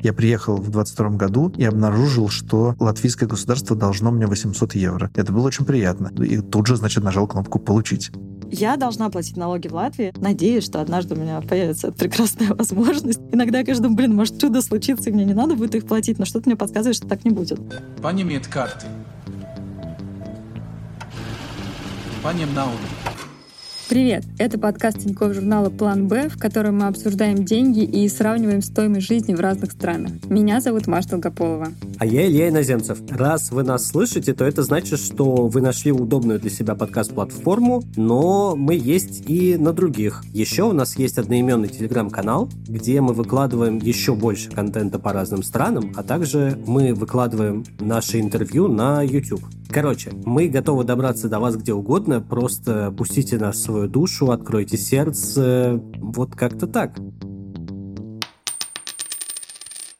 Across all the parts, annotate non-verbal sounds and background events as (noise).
Я приехал в 22 году и обнаружил, что латвийское государство должно мне 800 евро. Это было очень приятно. И тут же, значит, нажал кнопку «Получить». Я должна платить налоги в Латвии. Надеюсь, что однажды у меня появится прекрасная (laughs) возможность. Иногда я кажется, блин, может чудо случится, и мне не надо будет их платить, но что-то мне подсказывает, что так не будет. Paņemiet карты. Paņem naudu. Привет! Это подкаст Тинькофф журнала «План Б», в котором мы обсуждаем деньги и сравниваем стоимость жизни в разных странах. Меня зовут Маша Долгополова. А я Илья Иноземцев. Раз вы нас слышите, то это значит, что вы нашли удобную для себя подкаст-платформу, но мы есть и на других. Еще у нас есть одноименный телеграм-канал, где мы выкладываем еще больше контента по разным странам, а также мы выкладываем наши интервью на YouTube. Короче, мы готовы добраться до вас где угодно, просто пустите нас в свою душу, откройте сердце, вот как-то так.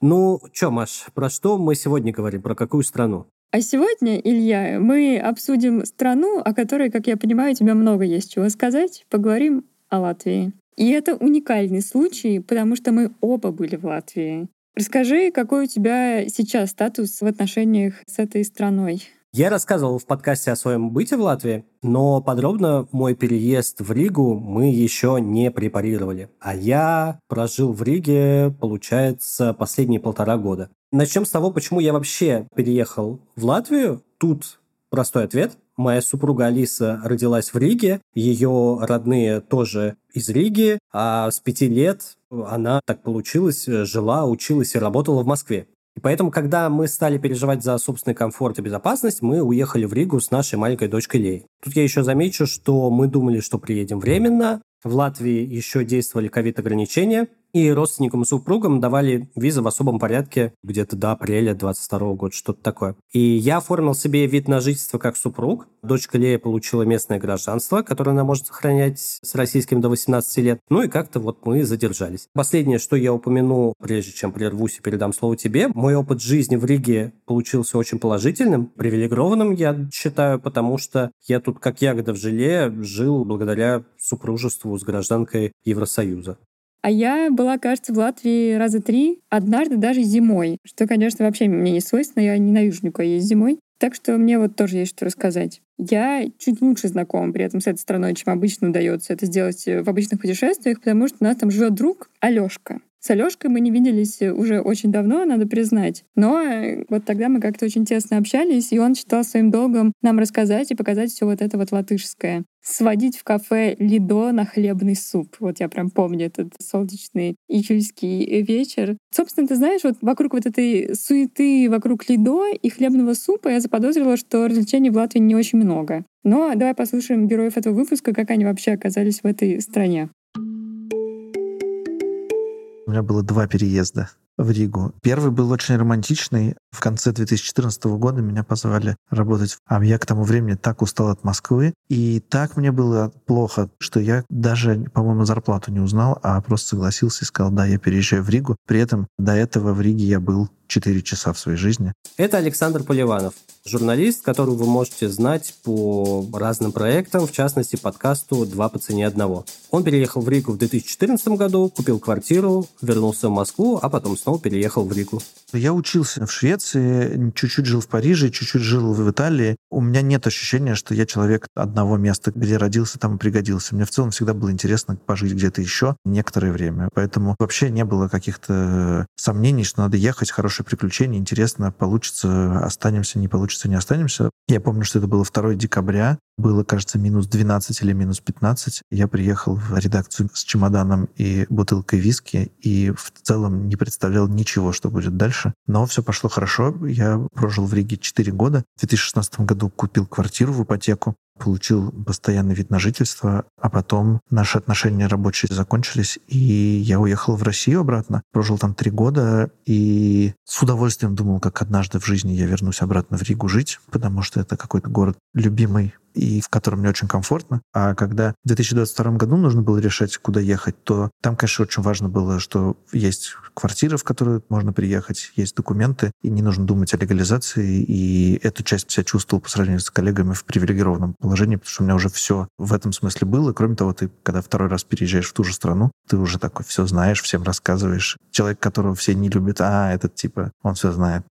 Ну, чё, Маш, про что мы сегодня говорим, про какую страну? А сегодня, Илья, мы обсудим страну, о которой, как я понимаю, у тебя много есть чего сказать. Поговорим о Латвии. И это уникальный случай, потому что мы оба были в Латвии. Расскажи, какой у тебя сейчас статус в отношениях с этой страной? Я рассказывал в подкасте о своем быте в Латвии, но подробно мой переезд в Ригу мы еще не препарировали. А я прожил в Риге, получается, последние полтора года. Начнем с того, почему я вообще переехал в Латвию. Тут простой ответ. Моя супруга Алиса родилась в Риге, ее родные тоже из Риги, а с пяти лет она, так получилось, жила, училась и работала в Москве. И поэтому, когда мы стали переживать за собственный комфорт и безопасность, мы уехали в Ригу с нашей маленькой дочкой Лей. Тут я еще замечу, что мы думали, что приедем временно. В Латвии еще действовали ковид-ограничения, и родственникам и супругам давали визы в особом порядке где-то до апреля 22 года, что-то такое. И я оформил себе вид на жительство как супруг. Дочка Лея получила местное гражданство, которое она может сохранять с российским до 18 лет. Ну и как-то вот мы задержались. Последнее, что я упомяну, прежде чем прервусь и передам слово тебе, мой опыт жизни в Риге получился очень положительным, привилегированным, я считаю, потому что я тут как ягода в желе жил благодаря супружеству с гражданкой Евросоюза. А я была, кажется, в Латвии раза три, однажды даже зимой, что, конечно, вообще мне не свойственно, я ненавижу никуда есть зимой. Так что мне вот тоже есть что рассказать. Я чуть лучше знакома при этом с этой страной, чем обычно удается это сделать в обычных путешествиях, потому что у нас там живет друг Алёшка. С Алёшкой мы не виделись уже очень давно, надо признать. Но э, вот тогда мы как-то очень тесно общались, и он считал своим долгом нам рассказать и показать все вот это вот латышское. Сводить в кафе Лидо на хлебный суп. Вот я прям помню этот солнечный июльский вечер. Собственно, ты знаешь, вот вокруг вот этой суеты, вокруг Лидо и хлебного супа я заподозрила, что развлечений в Латвии не очень много. Но давай послушаем героев этого выпуска, как они вообще оказались в этой стране. У меня было два переезда в Ригу. Первый был очень романтичный. В конце 2014 года меня позвали работать. А я к тому времени так устал от Москвы. И так мне было плохо, что я даже, по-моему, зарплату не узнал, а просто согласился и сказал, да, я переезжаю в Ригу. При этом до этого в Риге я был 4 часа в своей жизни. Это Александр Поливанов, журналист, которого вы можете знать по разным проектам, в частности, подкасту «Два по цене одного». Он переехал в Ригу в 2014 году, купил квартиру, вернулся в Москву, а потом снова переехал в Ригу. Я учился в Швеции, чуть-чуть жил в Париже, чуть-чуть жил в Италии. У меня нет ощущения, что я человек одного места, где родился, там и пригодился. Мне в целом всегда было интересно пожить где-то еще некоторое время. Поэтому вообще не было каких-то сомнений, что надо ехать, хорошее приключение, интересно, получится, останемся, не получится, не останемся. Я помню, что это было 2 декабря, было, кажется, минус 12 или минус 15. Я приехал в редакцию с чемоданом и бутылкой виски, и в целом не представлял ничего, что будет дальше. Но все пошло хорошо. Я прожил в Риге 4 года. В 2016 году купил квартиру в ипотеку получил постоянный вид на жительство, а потом наши отношения рабочие закончились, и я уехал в Россию обратно. Прожил там три года, и с удовольствием думал, как однажды в жизни я вернусь обратно в Ригу жить, потому что это какой-то город любимый и в котором мне очень комфортно. А когда в 2022 году нужно было решать, куда ехать, то там, конечно, очень важно было, что есть квартира, в которую можно приехать, есть документы, и не нужно думать о легализации, и эту часть себя чувствовал по сравнению с коллегами в привилегированном положении, потому что у меня уже все в этом смысле было. Кроме того, ты, когда второй раз переезжаешь в ту же страну, ты уже такой все знаешь, всем рассказываешь. Человек, которого все не любят, а, этот типа, он все знает.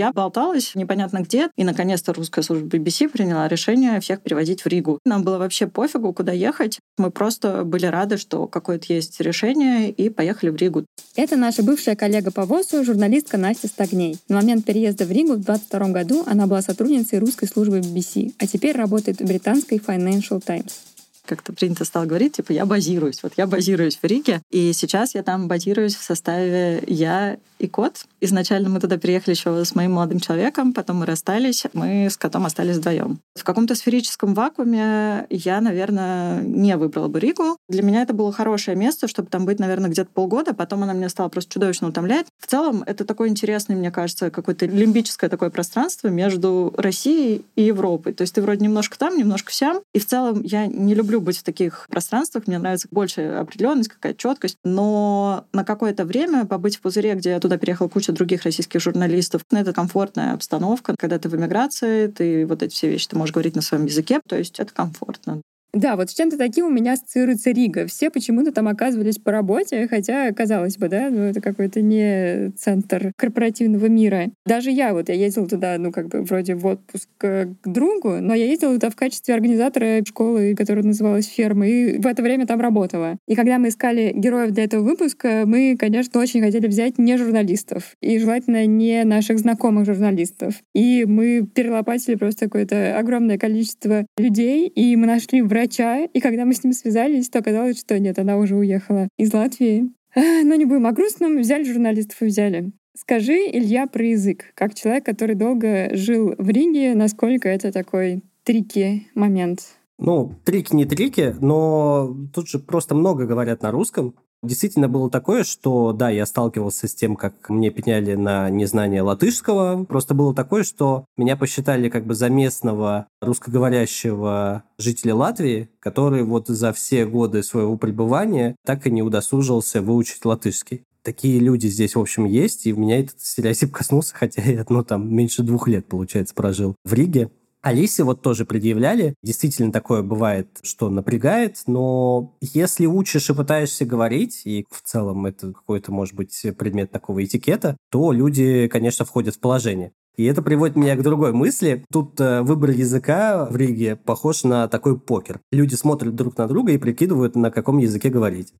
Я болталась непонятно где, и наконец-то русская служба BBC приняла решение всех переводить в Ригу. Нам было вообще пофигу, куда ехать. Мы просто были рады, что какое-то есть решение, и поехали в Ригу. Это наша бывшая коллега по ВОЗу, журналистка Настя Стагней. На момент переезда в Ригу в 22 году она была сотрудницей русской службы BBC, а теперь работает в британской Financial Times как-то принято стало говорить, типа, я базируюсь. Вот я базируюсь в Риге, и сейчас я там базируюсь в составе я и кот. Изначально мы туда приехали еще с моим молодым человеком, потом мы расстались, мы с котом остались вдвоем. В каком-то сферическом вакууме я, наверное, не выбрала бы Ригу. Для меня это было хорошее место, чтобы там быть, наверное, где-то полгода. Потом она меня стала просто чудовищно утомлять. В целом, это такой интересный, мне кажется, какое-то лимбическое такое пространство между Россией и Европой. То есть ты вроде немножко там, немножко сям. И в целом я не люблю быть в таких пространствах. Мне нравится больше определенность, какая-то четкость. Но на какое-то время побыть в пузыре, где я туда переехала куча других российских журналистов, ну, это комфортная обстановка. Когда ты в эмиграции, ты вот эти все вещи ты можешь говорить на своем языке, то есть это комфортно. Да, вот с чем-то таким у меня ассоциируется Рига. Все почему-то там оказывались по работе, хотя, казалось бы, да, ну это какой-то не центр корпоративного мира. Даже я вот, я ездила туда, ну как бы вроде в отпуск к другу, но я ездила туда в качестве организатора школы, которая называлась «Ферма», и в это время там работала. И когда мы искали героев для этого выпуска, мы, конечно, очень хотели взять не журналистов, и желательно не наших знакомых журналистов. И мы перелопатили просто какое-то огромное количество людей, и мы нашли в врача, и когда мы с ним связались, то оказалось, что нет, она уже уехала из Латвии. Но не будем о грустном, взяли журналистов и взяли. Скажи, Илья, про язык. Как человек, который долго жил в Риге, насколько это такой трики момент? Ну, трики не трики, но тут же просто много говорят на русском. Действительно было такое, что, да, я сталкивался с тем, как мне пеняли на незнание латышского. Просто было такое, что меня посчитали как бы за местного русскоговорящего жителя Латвии, который вот за все годы своего пребывания так и не удосужился выучить латышский такие люди здесь, в общем, есть, и у меня этот стереотип коснулся, хотя я, ну, там, меньше двух лет, получается, прожил в Риге. Алисе вот тоже предъявляли. Действительно такое бывает, что напрягает, но если учишь и пытаешься говорить, и в целом это какой-то, может быть, предмет такого этикета, то люди, конечно, входят в положение. И это приводит меня к другой мысли. Тут э, выбор языка в Риге похож на такой покер. Люди смотрят друг на друга и прикидывают, на каком языке говорить.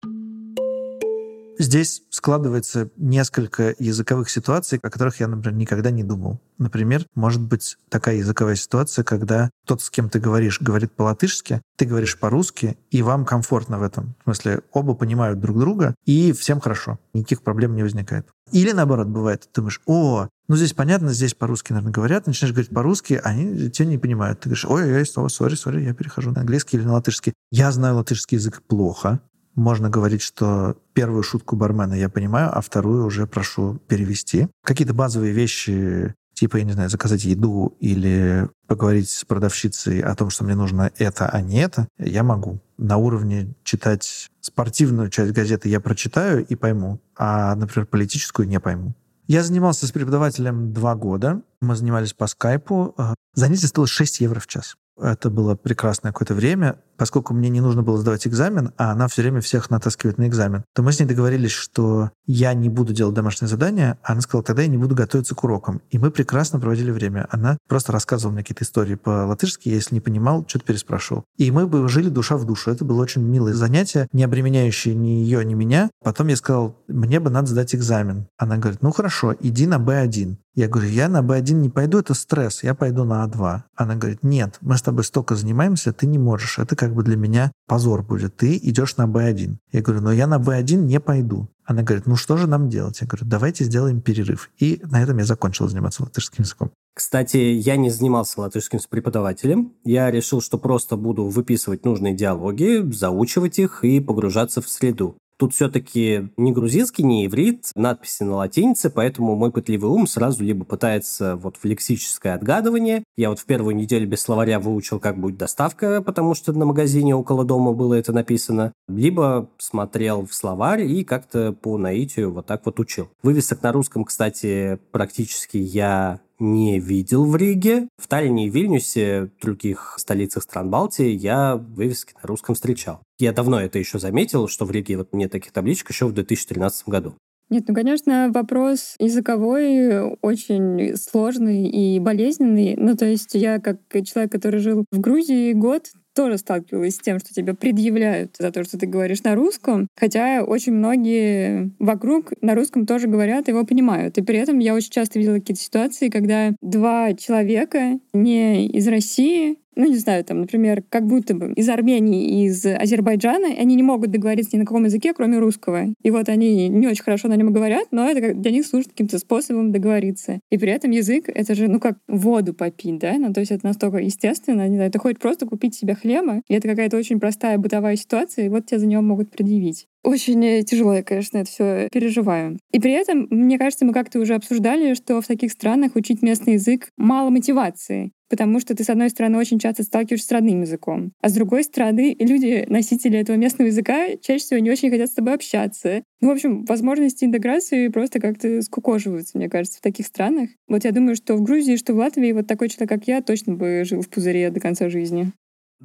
Здесь складывается несколько языковых ситуаций, о которых я, например, никогда не думал. Например, может быть такая языковая ситуация, когда тот, с кем ты говоришь, говорит по-латышски, ты говоришь по-русски, и вам комфортно в этом. В смысле, оба понимают друг друга, и всем хорошо. Никаких проблем не возникает. Или наоборот, бывает, ты думаешь, о, ну здесь понятно, здесь по-русски, наверное, говорят, начинаешь говорить по-русски, они тебя не понимают. Ты говоришь, ой, ой, сори, сори, я перехожу на английский или на латышский. Я знаю латышский язык плохо, можно говорить, что первую шутку бармена я понимаю, а вторую уже прошу перевести. Какие-то базовые вещи, типа, я не знаю, заказать еду или поговорить с продавщицей о том, что мне нужно это, а не это, я могу. На уровне читать спортивную часть газеты я прочитаю и пойму, а, например, политическую не пойму. Я занимался с преподавателем два года. Мы занимались по скайпу. Занятие стоило 6 евро в час. Это было прекрасное какое-то время поскольку мне не нужно было сдавать экзамен, а она все время всех натаскивает на экзамен, то мы с ней договорились, что я не буду делать домашнее задание, а она сказала, тогда я не буду готовиться к урокам. И мы прекрасно проводили время. Она просто рассказывала мне какие-то истории по-латышски, я, если не понимал, что-то переспрашивал. И мы бы жили душа в душу. Это было очень милое занятие, не обременяющее ни ее, ни меня. Потом я сказал, мне бы надо сдать экзамен. Она говорит, ну хорошо, иди на B1. Я говорю, я на B1 не пойду, это стресс, я пойду на А2. Она говорит, нет, мы с тобой столько занимаемся, ты не можешь, это как бы для меня позор будет. Ты идешь на B1. Я говорю, но я на B1 не пойду. Она говорит, ну что же нам делать? Я говорю, давайте сделаем перерыв. И на этом я закончил заниматься латышским языком. Кстати, я не занимался латышским с преподавателем. Я решил, что просто буду выписывать нужные диалоги, заучивать их и погружаться в среду. Тут все-таки не грузинский, не иврит, надписи на латинице, поэтому мой пытливый ум сразу либо пытается вот в лексическое отгадывание. Я вот в первую неделю без словаря выучил, как будет доставка, потому что на магазине около дома было это написано. Либо смотрел в словарь и как-то по наитию вот так вот учил. Вывесок на русском, кстати, практически я не видел в Риге. В Таллине и Вильнюсе, других столицах стран Балтии, я вывески на русском встречал. Я давно это еще заметил, что в Риге вот нет таких табличек еще в 2013 году. Нет, ну, конечно, вопрос языковой очень сложный и болезненный. Ну, то есть я, как человек, который жил в Грузии год, тоже сталкивалась с тем, что тебя предъявляют за то, что ты говоришь на русском, хотя очень многие вокруг на русском тоже говорят, его понимают. И при этом я очень часто видела какие-то ситуации, когда два человека не из России ну, не знаю, там, например, как будто бы из Армении, из Азербайджана, они не могут договориться ни на каком языке, кроме русского. И вот они не очень хорошо на нем говорят, но это для них служит каким-то способом договориться. И при этом язык — это же, ну, как воду попить, да? Ну, то есть это настолько естественно, не знаю, ты хочешь просто купить себе хлеба, и это какая-то очень простая бытовая ситуация, и вот тебе за него могут предъявить. Очень э, тяжело я, конечно, это все переживаю. И при этом, мне кажется, мы как-то уже обсуждали, что в таких странах учить местный язык мало мотивации потому что ты, с одной стороны, очень часто сталкиваешься с родным языком, а с другой стороны, люди, носители этого местного языка, чаще всего не очень хотят с тобой общаться. Ну, в общем, возможности интеграции просто как-то скукоживаются, мне кажется, в таких странах. Вот я думаю, что в Грузии, что в Латвии вот такой человек, как я, точно бы жил в пузыре до конца жизни.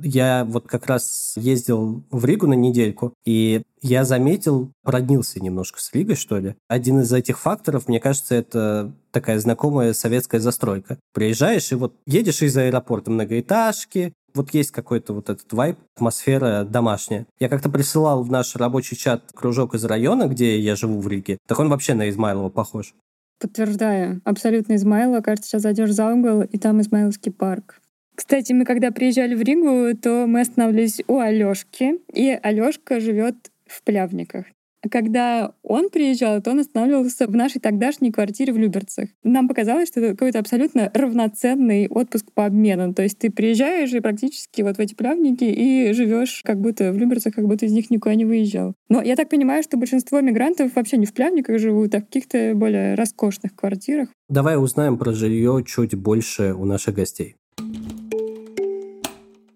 Я вот как раз ездил в Ригу на недельку, и я заметил, проднился немножко с Ригой, что ли. Один из этих факторов, мне кажется, это такая знакомая советская застройка. Приезжаешь, и вот едешь из аэропорта многоэтажки, вот есть какой-то вот этот вайб, атмосфера домашняя. Я как-то присылал в наш рабочий чат кружок из района, где я живу в Риге. Так он вообще на Измайлова похож. Подтверждаю. Абсолютно Измайлова. Кажется, сейчас зайдешь за угол, и там Измайловский парк. Кстати, мы когда приезжали в Ригу, то мы останавливались у Алёшки, и Алёшка живет в Плявниках. Когда он приезжал, то он останавливался в нашей тогдашней квартире в Люберцах. Нам показалось, что это какой-то абсолютно равноценный отпуск по обмену. То есть ты приезжаешь и практически вот в эти плявники и живешь как будто в Люберцах, как будто из них никуда не выезжал. Но я так понимаю, что большинство мигрантов вообще не в плявниках живут, а в каких-то более роскошных квартирах. Давай узнаем про жилье чуть больше у наших гостей.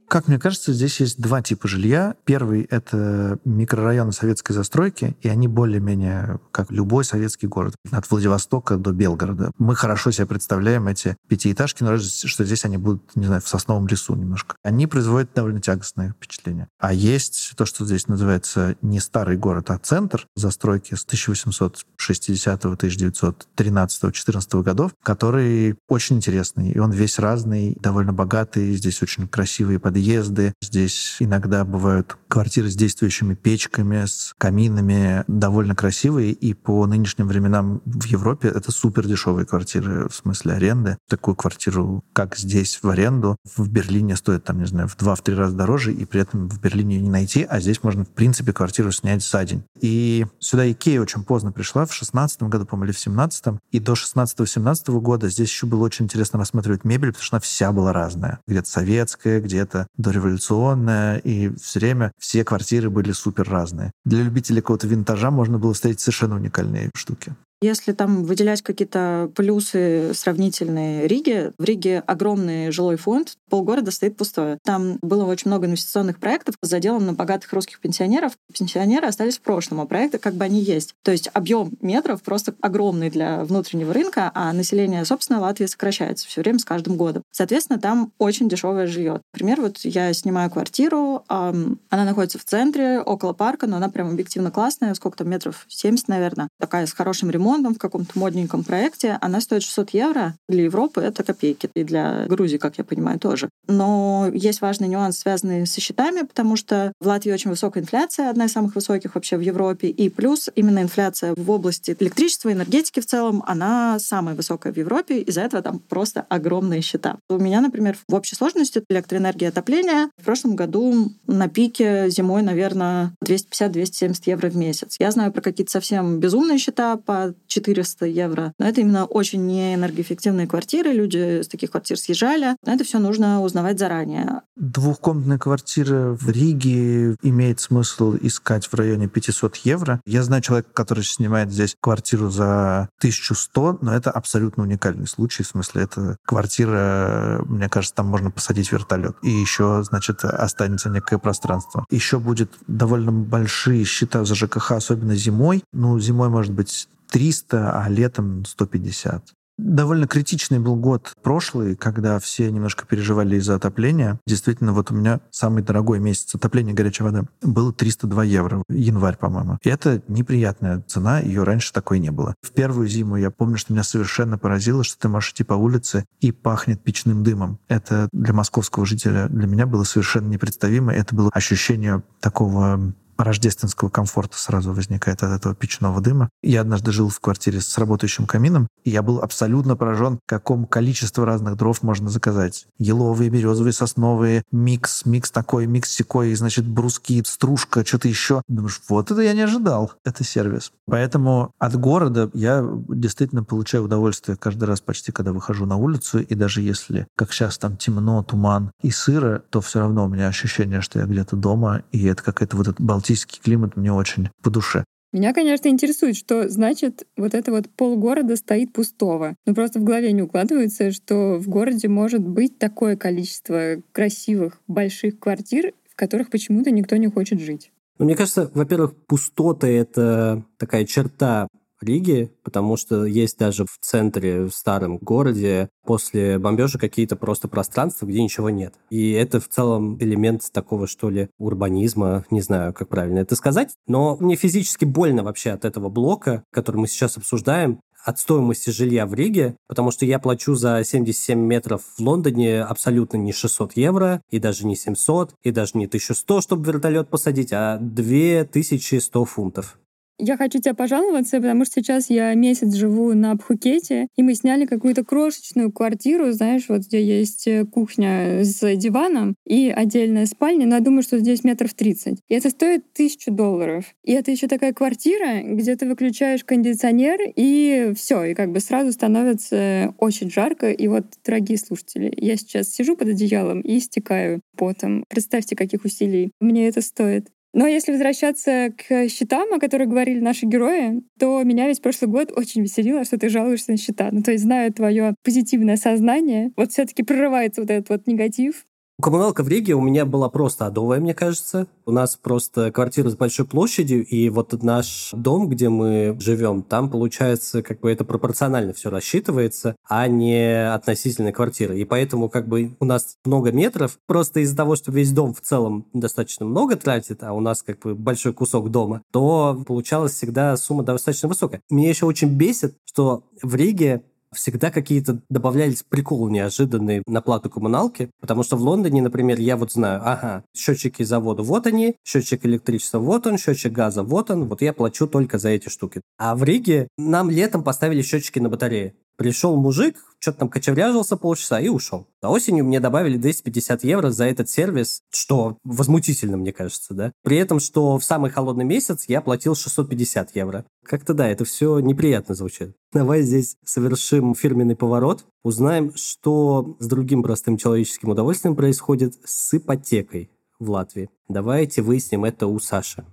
Как мне кажется, здесь есть два типа жилья. Первый — это микрорайоны советской застройки, и они более-менее как любой советский город, от Владивостока до Белгорода. Мы хорошо себе представляем эти пятиэтажки, но что здесь они будут, не знаю, в сосновом лесу немножко. Они производят довольно тягостное впечатление. А есть то, что здесь называется не старый город, а центр застройки с 1860-1913-14 годов, который очень интересный, и он весь разный, довольно богатый, здесь очень красивые подъезды, подъезды. Здесь иногда бывают квартиры с действующими печками, с каминами, довольно красивые. И по нынешним временам в Европе это супер дешевые квартиры в смысле аренды. Такую квартиру, как здесь в аренду, в Берлине стоит, там, не знаю, в два-три раза дороже, и при этом в Берлине ее не найти, а здесь можно, в принципе, квартиру снять за день. И сюда Икея очень поздно пришла, в 16 году, по-моему, или в 17 И до 16-17 года здесь еще было очень интересно рассматривать мебель, потому что она вся была разная. Где-то советская, где-то дореволюционная, и все время все квартиры были супер разные. Для любителей какого-то винтажа можно было встретить совершенно уникальные штуки. Если там выделять какие-то плюсы сравнительные Риге, в Риге огромный жилой фонд, полгорода стоит пустое. Там было очень много инвестиционных проектов с заделом на богатых русских пенсионеров. Пенсионеры остались в прошлом, а проекты как бы они есть. То есть объем метров просто огромный для внутреннего рынка, а население, собственно, Латвии сокращается все время с каждым годом. Соответственно, там очень дешевое жилье. Например, вот я снимаю квартиру, она находится в центре, около парка, но она прям объективно классная, сколько там метров 70, наверное, такая с хорошим ремонтом, ремонтом в каком-то модненьком проекте, она стоит 600 евро. Для Европы это копейки, и для Грузии, как я понимаю, тоже. Но есть важный нюанс, связанный со счетами, потому что в Латвии очень высокая инфляция, одна из самых высоких вообще в Европе, и плюс именно инфляция в области электричества, энергетики в целом, она самая высокая в Европе, из-за этого там просто огромные счета. У меня, например, в общей сложности электроэнергия и отопление в прошлом году на пике зимой, наверное, 250-270 евро в месяц. Я знаю про какие-то совсем безумные счета по 400 евро. Но это именно очень неэнергоэффективные квартиры, люди с таких квартир съезжали. Но это все нужно узнавать заранее. Двухкомнатная квартира в Риге имеет смысл искать в районе 500 евро. Я знаю человека, который снимает здесь квартиру за 1100, но это абсолютно уникальный случай. В смысле, это квартира, мне кажется, там можно посадить вертолет. И еще, значит, останется некое пространство. Еще будет довольно большие счета за ЖКХ, особенно зимой. Ну, зимой может быть 300, а летом 150. Довольно критичный был год прошлый, когда все немножко переживали из-за отопления. Действительно, вот у меня самый дорогой месяц отопления горячей воды был 302 евро, январь, по-моему. И это неприятная цена, ее раньше такой не было. В первую зиму я помню, что меня совершенно поразило, что ты можешь идти по улице и пахнет печным дымом. Это для московского жителя, для меня было совершенно непредставимо. Это было ощущение такого рождественского комфорта сразу возникает от этого печного дыма. Я однажды жил в квартире с работающим камином, и я был абсолютно поражен, какому количеству разных дров можно заказать. Еловые, березовые, сосновые, микс, микс такой, микс секой, значит, бруски, стружка, что-то еще. Думаешь, вот это я не ожидал. Это сервис. Поэтому от города я действительно получаю удовольствие каждый раз почти, когда выхожу на улицу, и даже если, как сейчас, там темно, туман и сыро, то все равно у меня ощущение, что я где-то дома, и это какая-то вот эта балтийский климат мне очень по душе. Меня, конечно, интересует, что значит вот это вот полгорода стоит пустого. Ну просто в голове не укладывается, что в городе может быть такое количество красивых больших квартир, в которых почему-то никто не хочет жить. Ну, мне кажется, во-первых, пустота — это такая черта Риги, потому что есть даже в центре, в старом городе, после бомбежа какие-то просто пространства, где ничего нет. И это в целом элемент такого, что ли, урбанизма, не знаю, как правильно это сказать, но мне физически больно вообще от этого блока, который мы сейчас обсуждаем, от стоимости жилья в Риге, потому что я плачу за 77 метров в Лондоне абсолютно не 600 евро, и даже не 700, и даже не 1100, чтобы вертолет посадить, а 2100 фунтов. Я хочу тебя пожаловаться, потому что сейчас я месяц живу на Пхукете, и мы сняли какую-то крошечную квартиру, знаешь, вот где есть э, кухня с диваном и отдельная спальня, но я думаю, что здесь метров 30. И это стоит тысячу долларов. И это еще такая квартира, где ты выключаешь кондиционер, и все, и как бы сразу становится очень жарко. И вот, дорогие слушатели, я сейчас сижу под одеялом и истекаю потом. Представьте, каких усилий мне это стоит. Но если возвращаться к счетам, о которых говорили наши герои, то меня весь прошлый год очень веселило, что ты жалуешься на счета. Ну, то есть, зная твое позитивное сознание, вот все таки прорывается вот этот вот негатив, Коммуналка в Риге у меня была просто адовая, мне кажется. У нас просто квартира с большой площадью, и вот наш дом, где мы живем, там, получается, как бы это пропорционально все рассчитывается, а не относительно квартиры. И поэтому как бы у нас много метров, просто из-за того, что весь дом в целом достаточно много тратит, а у нас как бы большой кусок дома, то получалась всегда сумма достаточно высокая. Меня еще очень бесит, что в Риге всегда какие-то добавлялись приколы неожиданные на плату коммуналки, потому что в Лондоне, например, я вот знаю, ага, счетчики завода вот они, счетчик электричества вот он, счетчик газа вот он, вот я плачу только за эти штуки. А в Риге нам летом поставили счетчики на батарее. Пришел мужик, что-то там кочевряжился полчаса и ушел. А осенью мне добавили 250 евро за этот сервис, что возмутительно, мне кажется, да. При этом, что в самый холодный месяц я платил 650 евро. Как-то да, это все неприятно звучит. Давай здесь совершим фирменный поворот, узнаем, что с другим простым человеческим удовольствием происходит с ипотекой в Латвии. Давайте выясним это у Саши.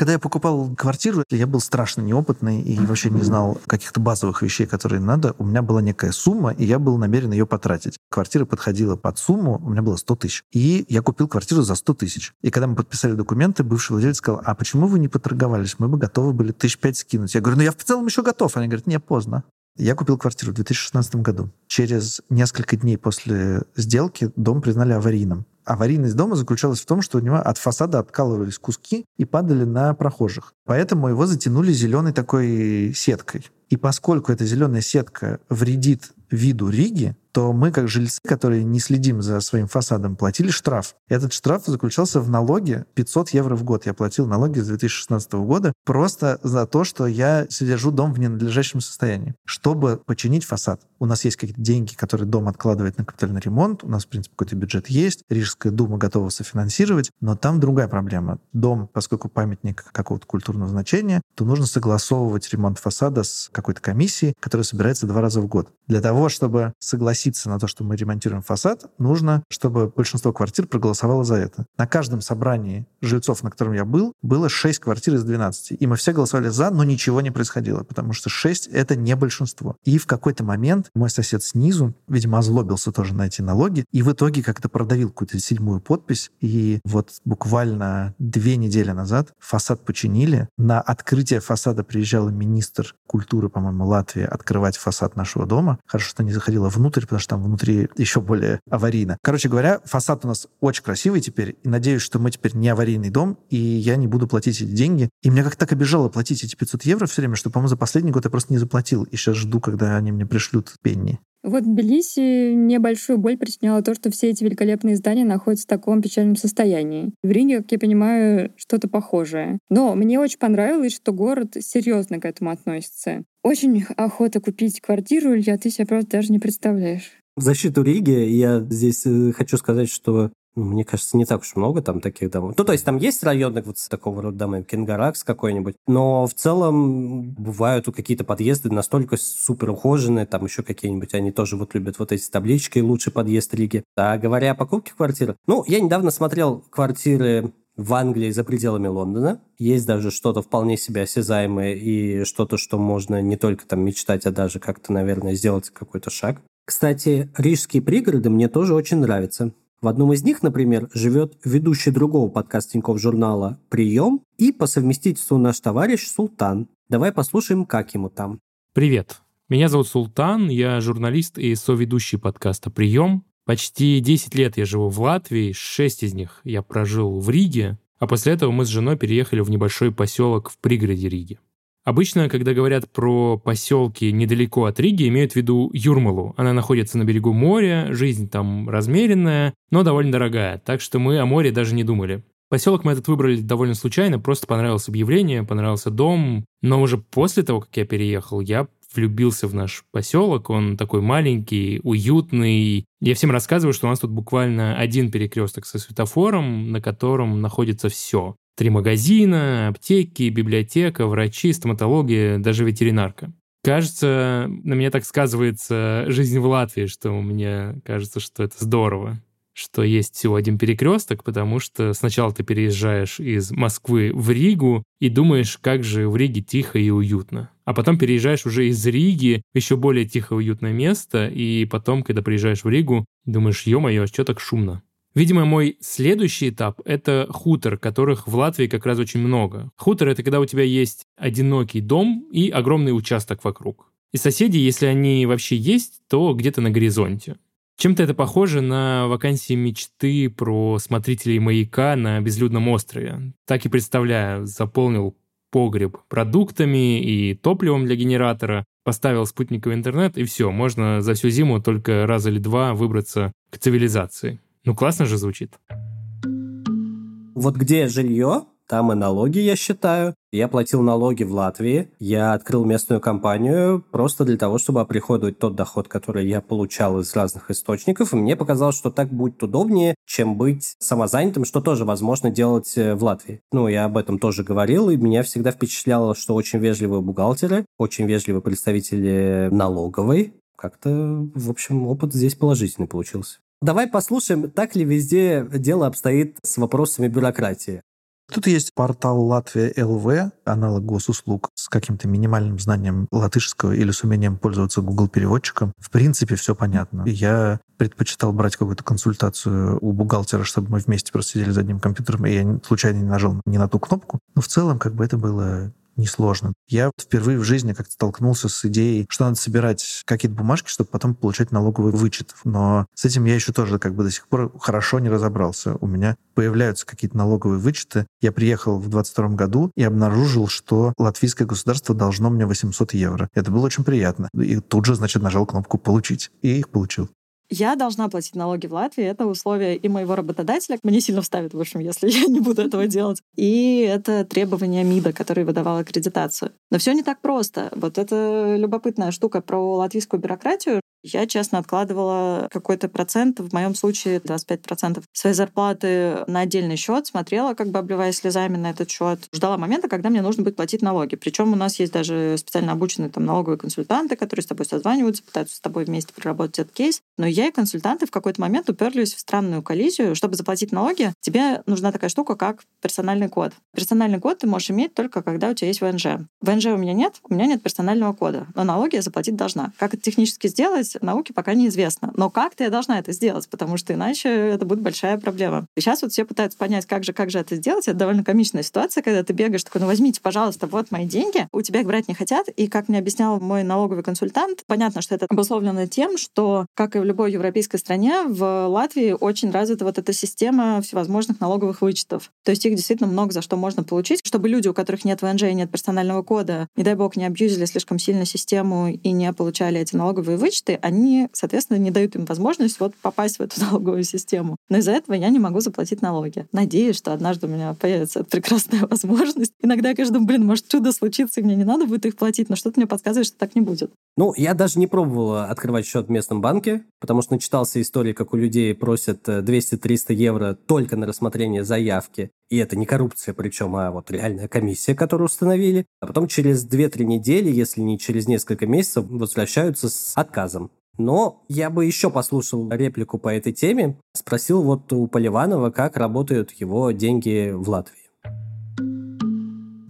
Когда я покупал квартиру, я был страшно неопытный и вообще не знал каких-то базовых вещей, которые надо. У меня была некая сумма, и я был намерен ее потратить. Квартира подходила под сумму, у меня было 100 тысяч. И я купил квартиру за 100 тысяч. И когда мы подписали документы, бывший владелец сказал, а почему вы не поторговались? Мы бы готовы были тысяч пять скинуть. Я говорю, ну я в целом еще готов. Они говорят, не, поздно. Я купил квартиру в 2016 году. Через несколько дней после сделки дом признали аварийным. Аварийность дома заключалась в том, что у него от фасада откалывались куски и падали на прохожих. Поэтому его затянули зеленой такой сеткой. И поскольку эта зеленая сетка вредит виду Риги, то мы, как жильцы, которые не следим за своим фасадом, платили штраф. Этот штраф заключался в налоге 500 евро в год. Я платил налоги с 2016 года просто за то, что я содержу дом в ненадлежащем состоянии. Чтобы починить фасад, у нас есть какие-то деньги, которые дом откладывает на капитальный ремонт, у нас, в принципе, какой-то бюджет есть, Рижская дума готова софинансировать, но там другая проблема. Дом, поскольку памятник какого-то культурного значения, то нужно согласовывать ремонт фасада с какой-то комиссией, которая собирается два раза в год. Для того, чтобы согласиться на то, что мы ремонтируем фасад, нужно, чтобы большинство квартир проголосовало за это. На каждом собрании жильцов, на котором я был, было 6 квартир из 12. И мы все голосовали за, но ничего не происходило, потому что 6 — это не большинство. И в какой-то момент мой сосед снизу, видимо, озлобился тоже на эти налоги, и в итоге как-то продавил какую-то седьмую подпись. И вот буквально две недели назад фасад починили. На открытие фасада приезжал министр культуры, по-моему, Латвии открывать фасад нашего дома. Хорошо, что не заходила внутрь, потому что там внутри еще более аварийно. Короче говоря, фасад у нас очень красивый теперь, и надеюсь, что мы теперь не аварийный дом, и я не буду платить эти деньги. И меня как так обижало платить эти 500 евро все время, что, по-моему, за последний год я просто не заплатил. И сейчас жду, когда они мне пришлют пенни. Вот в Тбилиси мне большую боль причиняло то, что все эти великолепные здания находятся в таком печальном состоянии. В Риге, как я понимаю, что-то похожее. Но мне очень понравилось, что город серьезно к этому относится. Очень охота купить квартиру, Илья, ты себе просто даже не представляешь. В защиту Риги я здесь э, хочу сказать, что ну, мне кажется, не так уж много там таких домов. Ну, то есть там есть районы вот такого рода дома, Кенгаракс какой-нибудь, но в целом бывают какие-то подъезды настолько супер ухоженные, там еще какие-нибудь, они тоже вот любят вот эти таблички «Лучший подъезд Риги». А говоря о покупке квартиры, ну, я недавно смотрел квартиры в Англии за пределами Лондона. Есть даже что-то вполне себе осязаемое и что-то, что можно не только там мечтать, а даже как-то, наверное, сделать какой-то шаг. Кстати, рижские пригороды мне тоже очень нравятся. В одном из них, например, живет ведущий другого подкаста журнала «Прием» и по совместительству наш товарищ Султан. Давай послушаем, как ему там. Привет. Меня зовут Султан, я журналист и соведущий подкаста «Прием». Почти 10 лет я живу в Латвии, 6 из них я прожил в Риге, а после этого мы с женой переехали в небольшой поселок в пригороде Риги. Обычно, когда говорят про поселки недалеко от Риги, имеют в виду Юрмалу. Она находится на берегу моря, жизнь там размеренная, но довольно дорогая, так что мы о море даже не думали. Поселок мы этот выбрали довольно случайно, просто понравилось объявление, понравился дом. Но уже после того, как я переехал, я влюбился в наш поселок. Он такой маленький, уютный. Я всем рассказываю, что у нас тут буквально один перекресток со светофором, на котором находится все. Три магазина, аптеки, библиотека, врачи, стоматология, даже ветеринарка. Кажется, на меня так сказывается жизнь в Латвии, что мне кажется, что это здорово что есть всего один перекресток, потому что сначала ты переезжаешь из Москвы в Ригу и думаешь, как же в Риге тихо и уютно. А потом переезжаешь уже из Риги в еще более тихо и уютное место, и потом, когда приезжаешь в Ригу, думаешь, ё-моё, что так шумно? Видимо, мой следующий этап — это хутор, которых в Латвии как раз очень много. Хутор — это когда у тебя есть одинокий дом и огромный участок вокруг. И соседи, если они вообще есть, то где-то на горизонте. Чем-то это похоже на вакансии мечты про смотрителей маяка на безлюдном острове. Так и представляю, заполнил погреб продуктами и топливом для генератора, поставил спутниковый интернет, и все, можно за всю зиму только раз или два выбраться к цивилизации. Ну, классно же звучит. Вот где жилье, там и налоги, я считаю. Я платил налоги в Латвии. Я открыл местную компанию просто для того, чтобы оприходовать тот доход, который я получал из разных источников. И мне показалось, что так будет удобнее, чем быть самозанятым, что тоже возможно делать э, в Латвии. Ну, я об этом тоже говорил, и меня всегда впечатляло, что очень вежливые бухгалтеры, очень вежливые представители налоговой. Как-то, в общем, опыт здесь положительный получился. Давай послушаем, так ли везде дело обстоит с вопросами бюрократии. Тут есть портал Латвия ЛВ, аналог госуслуг с каким-то минимальным знанием латышского или с умением пользоваться Google переводчиком. В принципе, все понятно. Я предпочитал брать какую-то консультацию у бухгалтера, чтобы мы вместе просто сидели за одним компьютером, и я случайно не нажал не на ту кнопку. Но в целом, как бы это было несложно. Я впервые в жизни как-то столкнулся с идеей, что надо собирать какие-то бумажки, чтобы потом получать налоговый вычет. Но с этим я еще тоже как бы до сих пор хорошо не разобрался. У меня появляются какие-то налоговые вычеты. Я приехал в 22 году и обнаружил, что латвийское государство должно мне 800 евро. Это было очень приятно. И тут же, значит, нажал кнопку «Получить». И их получил. Я должна платить налоги в Латвии. Это условие и моего работодателя. Мне сильно вставит, в общем, если (laughs) я не буду этого делать. И это требования МИДа, который выдавал аккредитацию. Но все не так просто. Вот это любопытная штука про латвийскую бюрократию. Я, честно, откладывала какой-то процент, в моем случае 25% своей зарплаты на отдельный счет, смотрела, как бы обливая слезами на этот счет, ждала момента, когда мне нужно будет платить налоги. Причем у нас есть даже специально обученные там налоговые консультанты, которые с тобой созваниваются, пытаются с тобой вместе проработать этот кейс. Но я и консультанты в какой-то момент уперлись в странную коллизию. Чтобы заплатить налоги, тебе нужна такая штука, как персональный код. Персональный код ты можешь иметь только когда у тебя есть ВНЖ. ВНЖ у меня нет, у меня нет персонального кода, но налоги я заплатить должна. Как это технически сделать, есть науке пока неизвестно. Но как-то я должна это сделать, потому что иначе это будет большая проблема. И сейчас вот все пытаются понять, как же, как же это сделать. Это довольно комичная ситуация, когда ты бегаешь такой, ну возьмите, пожалуйста, вот мои деньги. У тебя их брать не хотят. И как мне объяснял мой налоговый консультант, понятно, что это обусловлено тем, что, как и в любой европейской стране, в Латвии очень развита вот эта система всевозможных налоговых вычетов. То есть их действительно много за что можно получить, чтобы люди, у которых нет ВНЖ и нет персонального кода, не дай бог, не абьюзили слишком сильно систему и не получали эти налоговые вычеты, они, соответственно, не дают им возможность вот попасть в эту (laughs) налоговую систему. Но из-за этого я не могу заплатить налоги. Надеюсь, что однажды у меня появится прекрасная (laughs) возможность. Иногда я, конечно, блин, может, чудо случится, и мне не надо будет их платить, но что-то мне подсказывает, что так не будет. Ну, я даже не пробовала открывать счет в местном банке, потому что начитался истории, как у людей просят 200-300 э, евро только на рассмотрение заявки. И это не коррупция, причем, а вот реальная комиссия, которую установили. А потом через 2-3 недели, если не через несколько месяцев, возвращаются с отказом. Но я бы еще послушал реплику по этой теме. Спросил вот у Поливанова, как работают его деньги в Латвии.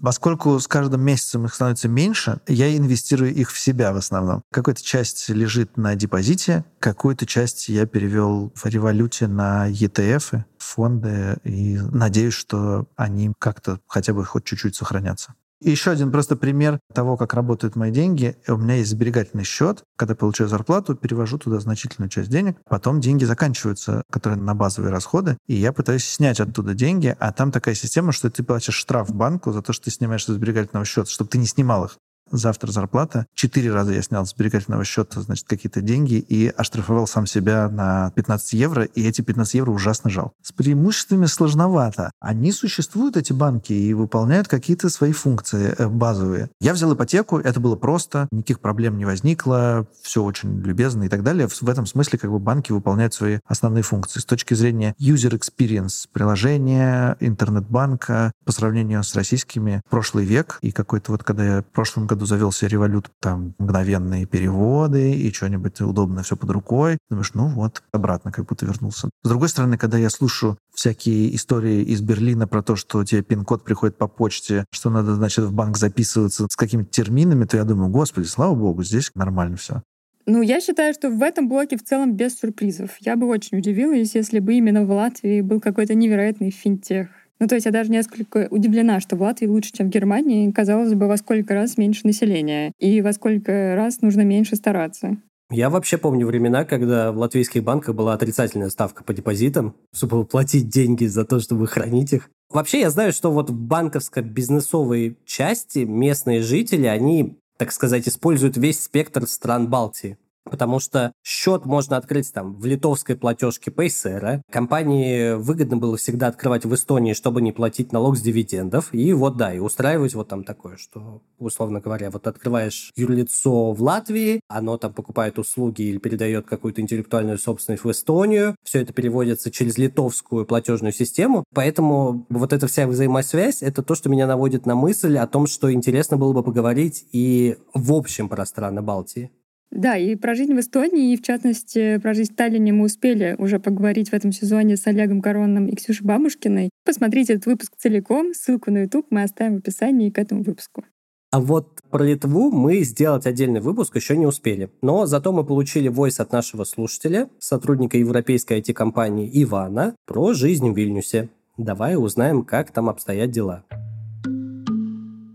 Поскольку с каждым месяцем их становится меньше, я инвестирую их в себя в основном. Какая-то часть лежит на депозите, какую-то часть я перевел в революте на ETF, фонды, и надеюсь, что они как-то хотя бы хоть чуть-чуть сохранятся. И еще один просто пример того, как работают мои деньги. У меня есть сберегательный счет. Когда получаю зарплату, перевожу туда значительную часть денег. Потом деньги заканчиваются, которые на базовые расходы. И я пытаюсь снять оттуда деньги. А там такая система, что ты платишь штраф банку за то, что ты снимаешь со сберегательного счета, чтобы ты не снимал их завтра зарплата. Четыре раза я снял с сберегательного счета, значит, какие-то деньги и оштрафовал сам себя на 15 евро, и эти 15 евро ужасно жал. С преимуществами сложновато. Они существуют, эти банки, и выполняют какие-то свои функции э, базовые. Я взял ипотеку, это было просто, никаких проблем не возникло, все очень любезно и так далее. В этом смысле как бы банки выполняют свои основные функции. С точки зрения user experience приложения, интернет-банка, по сравнению с российскими, прошлый век, и какой-то вот, когда я в прошлом году году завелся револют, там мгновенные переводы и что-нибудь удобное все под рукой. Думаешь, ну вот, обратно как будто вернулся. С другой стороны, когда я слушаю всякие истории из Берлина про то, что тебе пин-код приходит по почте, что надо, значит, в банк записываться с какими-то терминами, то я думаю, господи, слава богу, здесь нормально все. Ну, я считаю, что в этом блоке в целом без сюрпризов. Я бы очень удивилась, если бы именно в Латвии был какой-то невероятный финтех. Ну, то есть я даже несколько удивлена, что в Латвии лучше, чем в Германии, казалось бы, во сколько раз меньше населения и во сколько раз нужно меньше стараться. Я вообще помню времена, когда в латвийских банках была отрицательная ставка по депозитам, чтобы платить деньги за то, чтобы хранить их. Вообще я знаю, что вот в банковско-бизнесовой части местные жители, они, так сказать, используют весь спектр стран Балтии потому что счет можно открыть там в литовской платежке Paysera. Компании выгодно было всегда открывать в Эстонии, чтобы не платить налог с дивидендов. И вот да, и устраивать вот там такое, что, условно говоря, вот открываешь юрлицо в Латвии, оно там покупает услуги или передает какую-то интеллектуальную собственность в Эстонию. Все это переводится через литовскую платежную систему. Поэтому вот эта вся взаимосвязь, это то, что меня наводит на мысль о том, что интересно было бы поговорить и в общем про страны Балтии. Да, и про жизнь в Эстонии, и в частности про жизнь в Таллине мы успели уже поговорить в этом сезоне с Олегом Коронным и Ксюшей Бабушкиной. Посмотрите этот выпуск целиком, ссылку на YouTube мы оставим в описании к этому выпуску. А вот про Литву мы сделать отдельный выпуск еще не успели. Но зато мы получили войс от нашего слушателя, сотрудника европейской IT-компании Ивана, про жизнь в Вильнюсе. Давай узнаем, как там обстоят дела.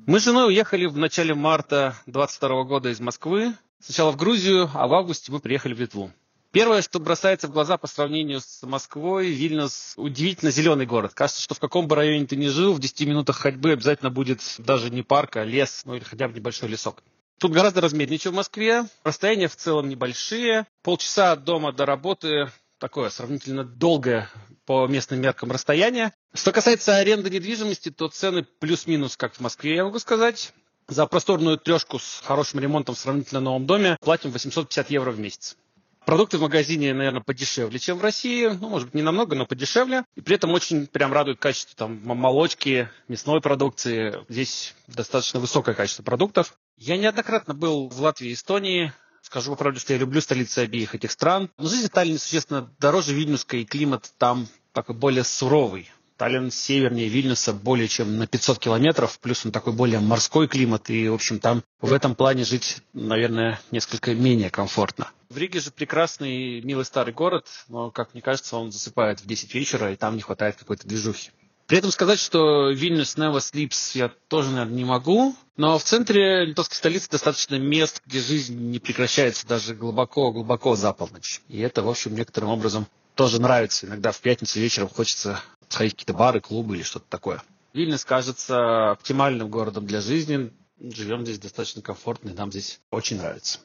Мы с женой уехали в начале марта 2022 года из Москвы. Сначала в Грузию, а в августе мы приехали в Литву. Первое, что бросается в глаза по сравнению с Москвой, Вильнюс удивительно зеленый город. Кажется, что в каком бы районе ты ни жил, в 10 минутах ходьбы обязательно будет даже не парк, а лес, ну или хотя бы небольшой лесок. Тут гораздо размернее, чем в Москве. Расстояния в целом небольшие. Полчаса от дома до работы такое сравнительно долгое по местным меркам расстояние. Что касается аренды недвижимости, то цены плюс-минус, как в Москве, я могу сказать. За просторную трешку с хорошим ремонтом в сравнительно новом доме платим 850 евро в месяц. Продукты в магазине, наверное, подешевле, чем в России. Ну, может быть, не намного, но подешевле. И при этом очень прям радует качество там, молочки, мясной продукции. Здесь достаточно высокое качество продуктов. Я неоднократно был в Латвии и Эстонии. Скажу по правде, что я люблю столицы обеих этих стран. Но жизнь в существенно дороже Вильнюска, и климат там такой более суровый. Таллин севернее Вильнюса более чем на 500 километров, плюс он такой более морской климат, и, в общем, там в этом плане жить, наверное, несколько менее комфортно. В Риге же прекрасный, милый старый город, но, как мне кажется, он засыпает в 10 вечера, и там не хватает какой-то движухи. При этом сказать, что Вильнюс never sleeps я тоже, наверное, не могу. Но в центре литовской столицы достаточно мест, где жизнь не прекращается даже глубоко-глубоко за полночь. И это, в общем, некоторым образом тоже нравится. Иногда в пятницу вечером хочется сходить в какие-то бары, клубы или что-то такое. Вильнюс кажется оптимальным городом для жизни. Живем здесь достаточно комфортно, и нам здесь очень нравится.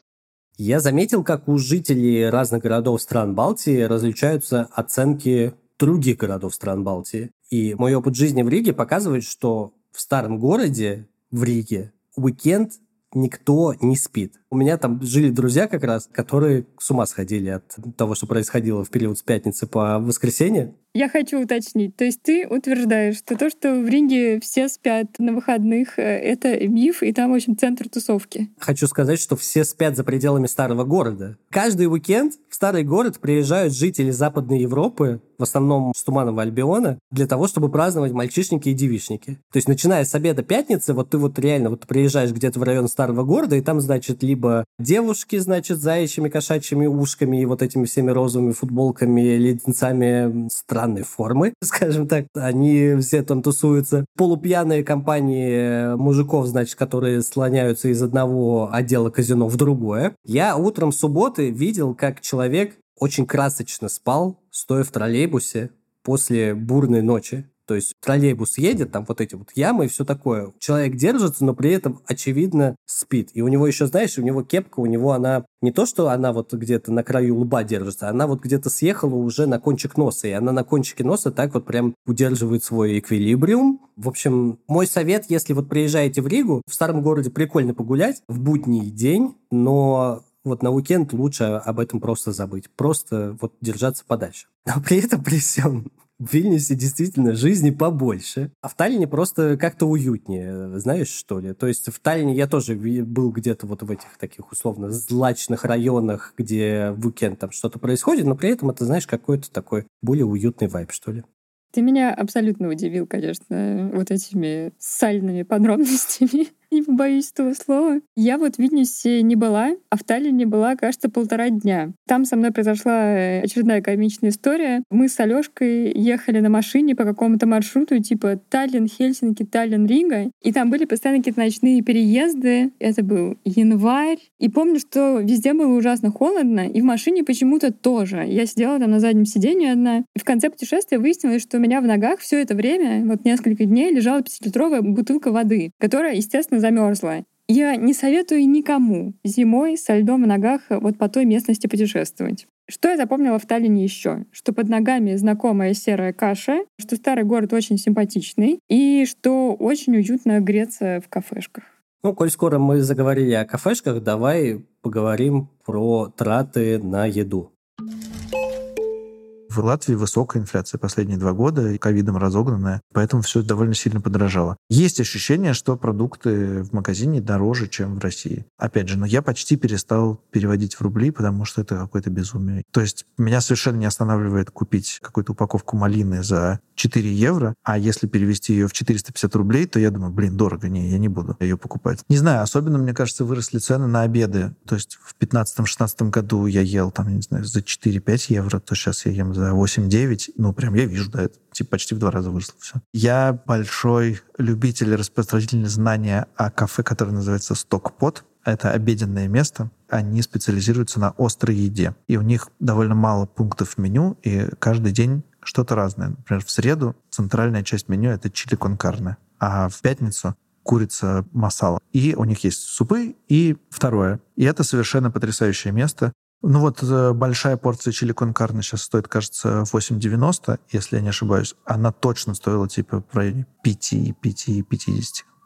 Я заметил, как у жителей разных городов стран Балтии различаются оценки других городов стран Балтии. И мой опыт жизни в Риге показывает, что в старом городе, в Риге, уикенд никто не спит. У меня там жили друзья как раз, которые с ума сходили от того, что происходило в период с пятницы по воскресенье. Я хочу уточнить. То есть ты утверждаешь, что то, что в Риге все спят на выходных, э, это миф, и там, в общем, центр тусовки. Хочу сказать, что все спят за пределами старого города. Каждый уикенд в старый город приезжают жители Западной Европы, в основном с Туманного Альбиона, для того, чтобы праздновать мальчишники и девичники. То есть, начиная с обеда пятницы, вот ты вот реально вот приезжаешь где-то в район старого города, и там, значит, либо девушки, значит, заячьими кошачьими ушками и вот этими всеми розовыми футболками, леденцами странной формы, (laughs) скажем так. Они все там тусуются. Полупьяные компании мужиков, значит, которые слоняются из одного отдела казино в другое. Я утром субботы видел, как человек очень красочно спал, стоя в троллейбусе после бурной ночи. То есть троллейбус едет, там вот эти вот ямы и все такое. Человек держится, но при этом, очевидно, спит. И у него еще, знаешь, у него кепка, у него она не то, что она вот где-то на краю лба держится, она вот где-то съехала уже на кончик носа, и она на кончике носа так вот прям удерживает свой эквилибриум. В общем, мой совет, если вот приезжаете в Ригу, в старом городе прикольно погулять в будний день, но вот на уикенд лучше об этом просто забыть. Просто вот держаться подальше. (laughs) Но при этом, при всем, в Вильнюсе действительно жизни побольше, а в Таллине просто как-то уютнее, знаешь, что ли? То есть в Таллине я тоже был где-то вот в этих таких условно злачных районах, где в уикенд там что-то происходит, но при этом это, знаешь, какой-то такой более уютный вайб, что ли. Ты меня абсолютно удивил, конечно, вот этими сальными подробностями (laughs) не побоюсь этого слова. Я вот в Вильнюсе не была, а в Таллине была, кажется, полтора дня. Там со мной произошла э, очередная комичная история. Мы с Алёшкой ехали на машине по какому-то маршруту, типа Таллин, Хельсинки, Таллин, Рига. И там были постоянно какие-то ночные переезды. Это был январь. И помню, что везде было ужасно холодно, и в машине почему-то тоже. Я сидела там на заднем сиденье одна. И в конце путешествия выяснилось, что у меня в ногах все это время, вот несколько дней, лежала пятилитровая бутылка воды, которая, естественно, замерзла. Я не советую никому зимой со льдом в ногах вот по той местности путешествовать. Что я запомнила в Таллине еще? Что под ногами знакомая серая каша, что старый город очень симпатичный и что очень уютно греться в кафешках. Ну, коль скоро мы заговорили о кафешках, давай поговорим про траты на еду. В Латвии высокая инфляция последние два года, ковидом разогнанная, поэтому все довольно сильно подорожало. Есть ощущение, что продукты в магазине дороже, чем в России. Опять же, но я почти перестал переводить в рубли, потому что это какое-то безумие. То есть меня совершенно не останавливает купить какую-то упаковку малины за 4 евро, а если перевести ее в 450 рублей, то я думаю, блин, дорого, не, я не буду ее покупать. Не знаю, особенно, мне кажется, выросли цены на обеды. То есть в 15-16 году я ел там, не знаю, за 4-5 евро, то сейчас я ем за за 8-9, ну, прям я вижу, да, это типа почти в два раза выросло все. Я большой любитель распространитель знания о кафе, которое называется «Стокпот». Это обеденное место. Они специализируются на острой еде. И у них довольно мало пунктов в меню, и каждый день что-то разное. Например, в среду центральная часть меню — это чили кон карне, а в пятницу курица масала. И у них есть супы и второе. И это совершенно потрясающее место. Ну вот э, большая порция чили кон карне сейчас стоит, кажется, 8,90, если я не ошибаюсь. Она точно стоила типа в районе 5-5-50,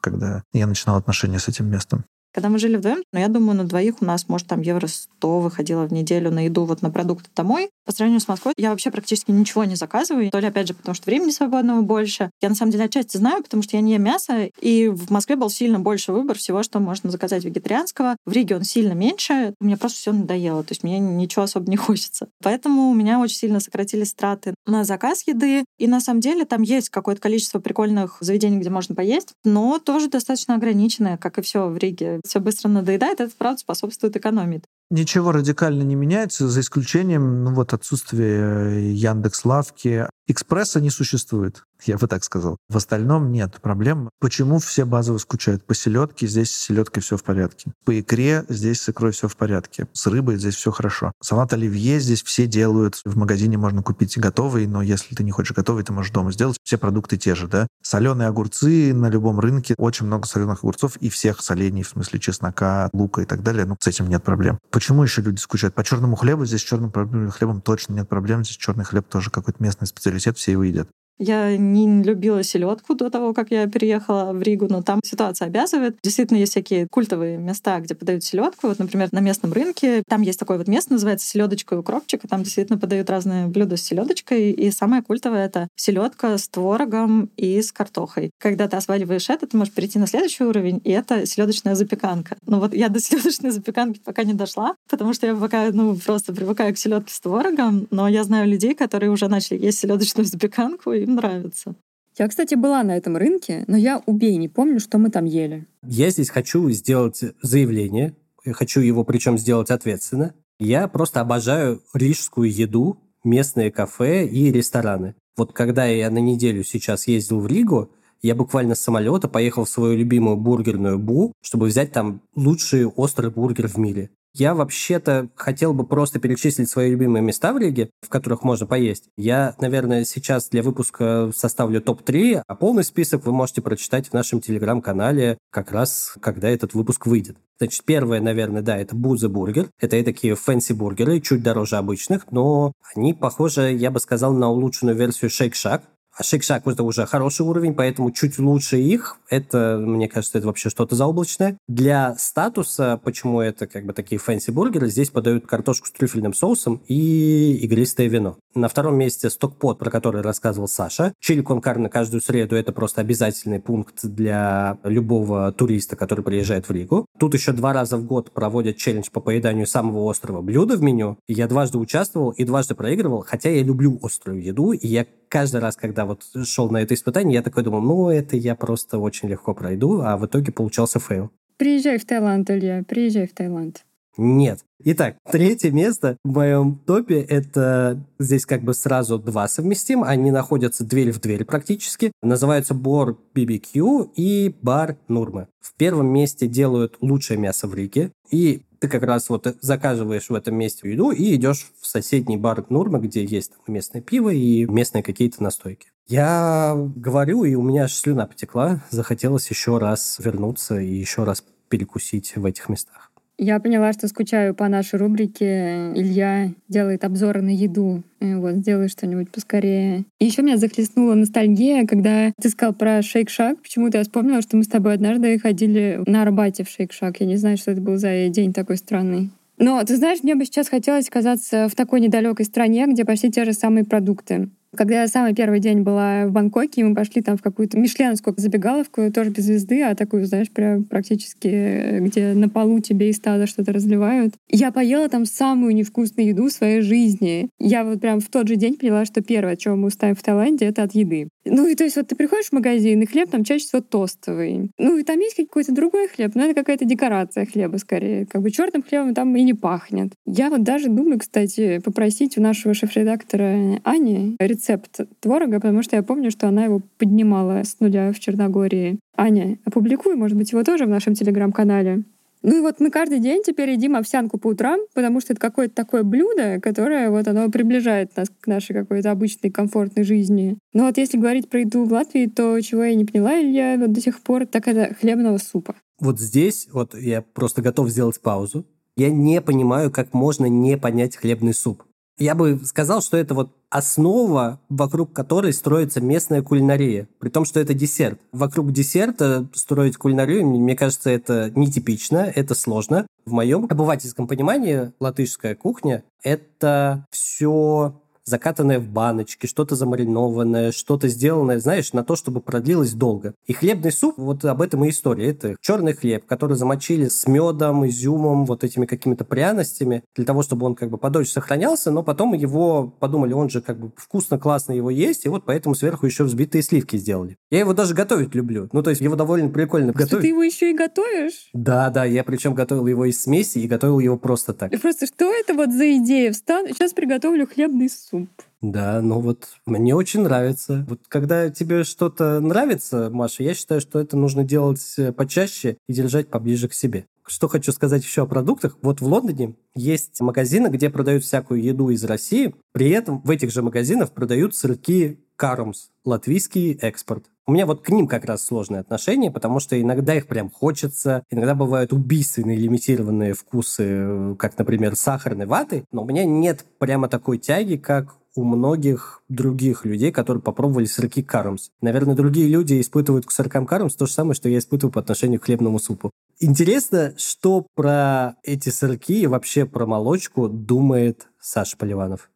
когда я начинал отношения с этим местом. Когда мы жили вдвоем, ну, я думаю, на двоих у нас, может, там евро 100 выходило в неделю на еду вот на продукты домой. По сравнению с Москвой я вообще практически ничего не заказываю. То ли, опять же, потому что времени свободного больше. Я, на самом деле, отчасти знаю, потому что я не ем мясо, и в Москве был сильно больше выбор всего, что можно заказать вегетарианского. В Риге он сильно меньше. Мне просто все надоело. То есть мне ничего особо не (laughs) хочется. Поэтому у меня очень сильно сократились траты на заказ еды. И на самом деле там есть какое-то количество прикольных заведений, где можно поесть, но тоже достаточно ограниченное, как и все в Риге все быстро надоедает, это, правда, способствует экономии. Ничего радикально не меняется, за исключением ну, вот отсутствия Яндекс Лавки. Экспресса не существует, (laughs) я бы так сказал. В остальном нет проблем. Почему все базово скучают? По селедке здесь с селедкой все в порядке. По икре здесь с икрой все в порядке. С рыбой здесь все хорошо. Салат оливье здесь все делают. В магазине можно купить готовый, но если ты не хочешь готовый, ты можешь дома сделать. Все продукты те же, да? Соленые огурцы на любом рынке. Очень много соленых огурцов и всех солений, в смысле чеснока, лука и так далее. Ну, с этим нет проблем. Почему еще люди скучают? По черному хлебу здесь черным хлебом точно нет проблем. Здесь черный хлеб тоже какой-то местный специалитет, все его едят. Я не любила селедку до того, как я переехала в Ригу, но там ситуация обязывает. Действительно, есть всякие культовые места, где подают селедку. Вот, например, на местном рынке там есть такое вот место, называется селедочка и укропчик, и там действительно подают разные блюда с селедочкой. И самое культовое это селедка с творогом и с картохой. Когда ты осваиваешь это, ты можешь перейти на следующий уровень, и это селедочная запеканка. Но вот я до селедочной запеканки пока не дошла, потому что я пока ну, просто привыкаю к селедке с творогом, но я знаю людей, которые уже начали есть селедочную запеканку, и им нравится. Я, кстати, была на этом рынке, но я убей не помню, что мы там ели. Я здесь хочу сделать заявление. Я хочу его причем сделать ответственно. Я просто обожаю рижскую еду, местные кафе и рестораны. Вот когда я на неделю сейчас ездил в Ригу, я буквально с самолета поехал в свою любимую бургерную Бу, чтобы взять там лучший острый бургер в мире. Я вообще-то хотел бы просто перечислить свои любимые места в Риге, в которых можно поесть. Я, наверное, сейчас для выпуска составлю топ-3, а полный список вы можете прочитать в нашем телеграм-канале как раз, когда этот выпуск выйдет. Значит, первое, наверное, да, это Бузе Бургер. Это такие fancy-бургеры, чуть дороже обычных, но они похожи, я бы сказал, на улучшенную версию Shake Shack. А Shake Shack это уже хороший уровень, поэтому чуть лучше их. Это, мне кажется, это вообще что-то заоблачное. Для статуса, почему это как бы такие fancy-бургеры, здесь подают картошку с трюфельным соусом и игристое вино. На втором месте Stockpot, про который рассказывал Саша. Чили кон карне каждую среду – это просто обязательный пункт для любого туриста, который приезжает в Ригу. Тут еще два раза в год проводят челлендж по поеданию самого острого блюда в меню. Я дважды участвовал и дважды проигрывал, хотя я люблю острую еду, и я каждый раз, когда вот шел на это испытание, я такой думал, ну, это я просто очень легко пройду, а в итоге получался фейл. Приезжай в Таиланд, Илья, приезжай в Таиланд. Нет. Итак, третье место в моем топе – это здесь как бы сразу два совместим. Они находятся дверь в дверь практически. Называются Бор BBQ и Бар Нурмы. В первом месте делают лучшее мясо в Риге. И ты как раз вот заказываешь в этом месте еду и идешь в соседний бар Нурма, где есть местное пиво и местные какие-то настойки. Я говорю, и у меня аж слюна потекла. Захотелось еще раз вернуться и еще раз перекусить в этих местах. Я поняла, что скучаю по нашей рубрике. Илья делает обзоры на еду. Э, вот, сделай что-нибудь поскорее. И еще меня захлестнула ностальгия, когда ты сказал про шейк-шак. Почему-то я вспомнила, что мы с тобой однажды ходили на Арбате в шейк-шак. Я не знаю, что это был за день такой странный. Но, ты знаешь, мне бы сейчас хотелось оказаться в такой недалекой стране, где почти те же самые продукты. Когда я самый первый день была в Бангкоке, мы пошли там в какую-то мишленовскую забегаловку, тоже без звезды, а такую, знаешь, прям практически, э, где на полу тебе из таза что-то разливают. Я поела там самую невкусную еду в своей жизни. Я вот прям в тот же день поняла, что первое, чего мы устаем в Таиланде, это от еды. Ну и то есть вот ты приходишь в магазин, и хлеб там чаще всего тостовый. Ну и там есть какой-то другой хлеб, но это какая-то декорация хлеба скорее. Как бы черным хлебом там и не пахнет. Я вот даже думаю, кстати, попросить у нашего шеф-редактора Ани рецепт рецепт творога, потому что я помню, что она его поднимала с нуля в Черногории. Аня, опубликуй, может быть, его тоже в нашем телеграм-канале. Ну и вот мы каждый день теперь едим овсянку по утрам, потому что это какое-то такое блюдо, которое вот оно приближает нас к нашей какой-то обычной комфортной жизни. Но вот если говорить про еду в Латвии, то чего я не поняла, Илья, вот до сих пор, так это хлебного супа. Вот здесь вот я просто готов сделать паузу. Я не понимаю, как можно не понять хлебный суп. Я бы сказал, что это вот основа, вокруг которой строится местная кулинария. При том, что это десерт. Вокруг десерта строить кулинарию, мне кажется, это нетипично, это сложно. В моем обывательском понимании латышская кухня – это все закатанное в баночки, что-то замаринованное, что-то сделанное, знаешь, на то, чтобы продлилось долго. И хлебный суп, вот об этом и история. Это черный хлеб, который замочили с медом, изюмом, вот этими какими-то пряностями, для того, чтобы он как бы подольше сохранялся, но потом его подумали, он же как бы вкусно, классно его есть, и вот поэтому сверху еще взбитые сливки сделали. Я его даже готовить люблю. Ну, то есть его довольно прикольно Что готовить. ты его еще и готовишь? Да, да, я причем готовил его из смеси и готовил его просто так. И просто что это вот за идея? Встану, сейчас приготовлю хлебный суп. Да, ну вот мне очень нравится. Вот когда тебе что-то нравится, Маша, я считаю, что это нужно делать э, почаще и держать поближе к себе. Что хочу сказать еще о продуктах. Вот в Лондоне есть магазины, где продают всякую еду из России. При этом в этих же магазинах продают сырки Карумс, латвийский экспорт. У меня вот к ним как раз сложные отношения, потому что иногда их прям хочется, иногда бывают убийственные лимитированные вкусы, э, как, например, сахарной ваты, но у меня нет прямо такой тяги, как у многих других людей, которые попробовали сырки Карумс. Наверное, другие люди испытывают к сыркам Карумс то же самое, что я испытываю по отношению к хлебному супу. Интересно, что про эти сырки и вообще про молочку думает Саша Поливанов.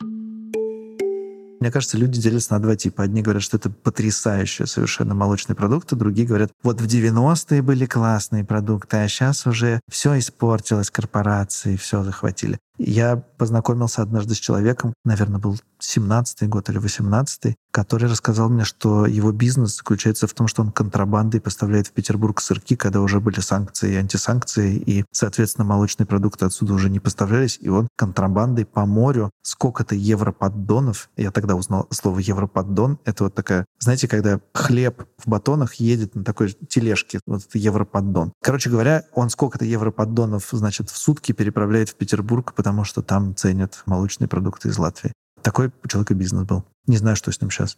Мне кажется, люди делятся на два типа. Одни говорят, что это потрясающие совершенно молочные продукты, другие говорят, вот в 90-е были классные продукты, а сейчас уже все испортилось, корпорации все захватили. Я познакомился однажды с человеком, наверное, был 17-й год или 18-й, который рассказал мне, что его бизнес заключается в том, что он контрабандой поставляет в Петербург сырки, когда уже были санкции и антисанкции, и, соответственно, молочные продукты отсюда уже не поставлялись, и он контрабандой по морю сколько-то европоддонов, я тогда узнал слово европоддон, это вот такая, знаете, когда хлеб в батонах едет на такой тележке, вот это европоддон. Короче говоря, он сколько-то европоддонов, значит, в сутки переправляет в Петербург, потому что там ценят молочные продукты из Латвии. Такой у человека бизнес был. Не знаю, что с ним сейчас.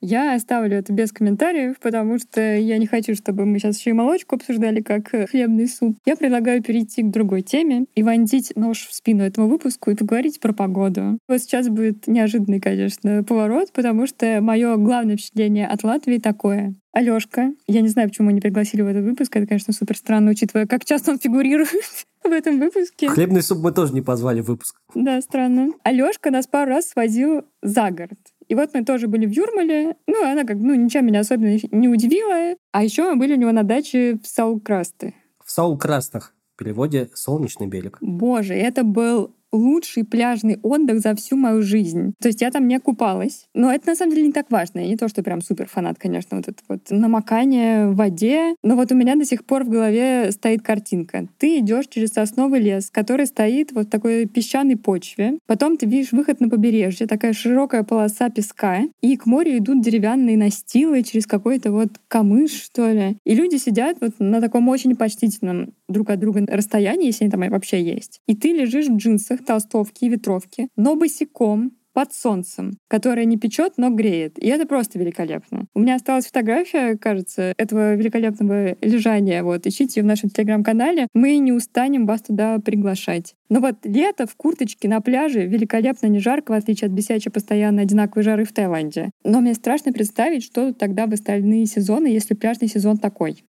Я оставлю это без комментариев, потому что я не хочу, чтобы мы сейчас еще и молочку обсуждали как хлебный суп. Я предлагаю перейти к другой теме и вонзить нож в спину этому выпуску и поговорить про погоду. Вот сейчас будет неожиданный, конечно, поворот, потому что мое главное впечатление от Латвии такое. Алёшка, я не знаю, почему мы не пригласили в этот выпуск, это, конечно, супер странно, учитывая, как часто он фигурирует (laughs) в этом выпуске. Хлебный суп мы тоже не позвали в выпуск. Да, странно. Алёшка нас пару раз свозил за город. И вот мы тоже были в Юрмале. Ну, она как ну, ничем меня особенно не удивила. А еще мы были у него на даче в Саулкрасты. В Саул-Крастах. В переводе «Солнечный берег». Боже, это был лучший пляжный отдых за всю мою жизнь. То есть я там не купалась. Но это на самом деле не так важно. Я не то, что прям супер фанат, конечно, вот это вот намокание в воде. Но вот у меня до сих пор в голове стоит картинка. Ты идешь через сосновый лес, который стоит вот в такой песчаной почве. Потом ты видишь выход на побережье, такая широкая полоса песка. И к морю идут деревянные настилы через какой-то вот камыш, что ли. И люди сидят вот на таком очень почтительном друг от друга расстоянии, если они там вообще есть. И ты лежишь в джинсах, толстовке и ветровке, но босиком, под солнцем, которое не печет, но греет. И это просто великолепно. У меня осталась фотография, кажется, этого великолепного лежания. Вот, ищите ее в нашем телеграм-канале. Мы не устанем вас туда приглашать. Но вот лето в курточке на пляже великолепно не жарко, в отличие от бесячей постоянно одинаковой жары в Таиланде. Но мне страшно представить, что тогда в остальные сезоны, если пляжный сезон такой.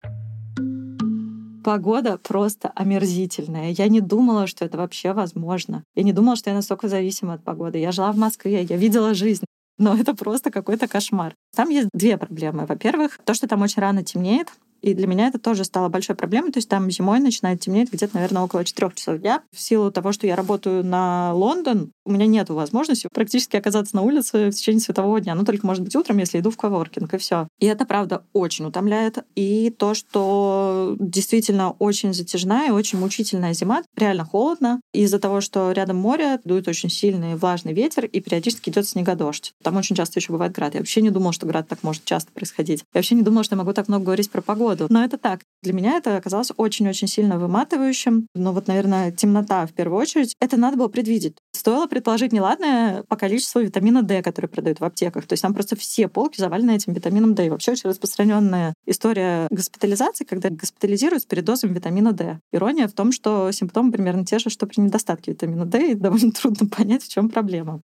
Погода просто омерзительная. Я не думала, что это вообще возможно. Я не думала, что я настолько зависима от погоды. Я жила в Москве, я видела жизнь. Но это просто какой-то кошмар. Там есть две проблемы. Во-первых, то, что там очень рано темнеет, и для меня это тоже стало большой проблемой. То есть там зимой начинает темнеть где-то, наверное, около 4 часов дня. В силу того, что я работаю на Лондон, у меня нет возможности практически оказаться на улице в течение светового дня. Ну, только, может быть, утром, если иду в коворкинг, и все. И это, правда, очень утомляет. И то, что действительно очень затяжная и очень мучительная зима, реально холодно. Из-за того, что рядом море, дует очень сильный влажный ветер, и периодически идет снегодождь. Там очень часто еще бывает град. Я вообще не думала, что град так может часто происходить. Я вообще не думала, что я могу так много говорить про погоду погоду. Но это так. Для меня это оказалось очень-очень сильно выматывающим. Но вот, наверное, темнота в первую очередь. Это надо было предвидеть. Стоило предположить неладное по количеству витамина D, который продают в аптеках. То есть там просто все полки завалены этим витамином D. И вообще очень распространенная история госпитализации, когда госпитализируют с передозом витамина D. Ирония в том, что симптомы примерно те же, что при недостатке витамина D, и довольно (laughs) трудно понять, в чем проблема.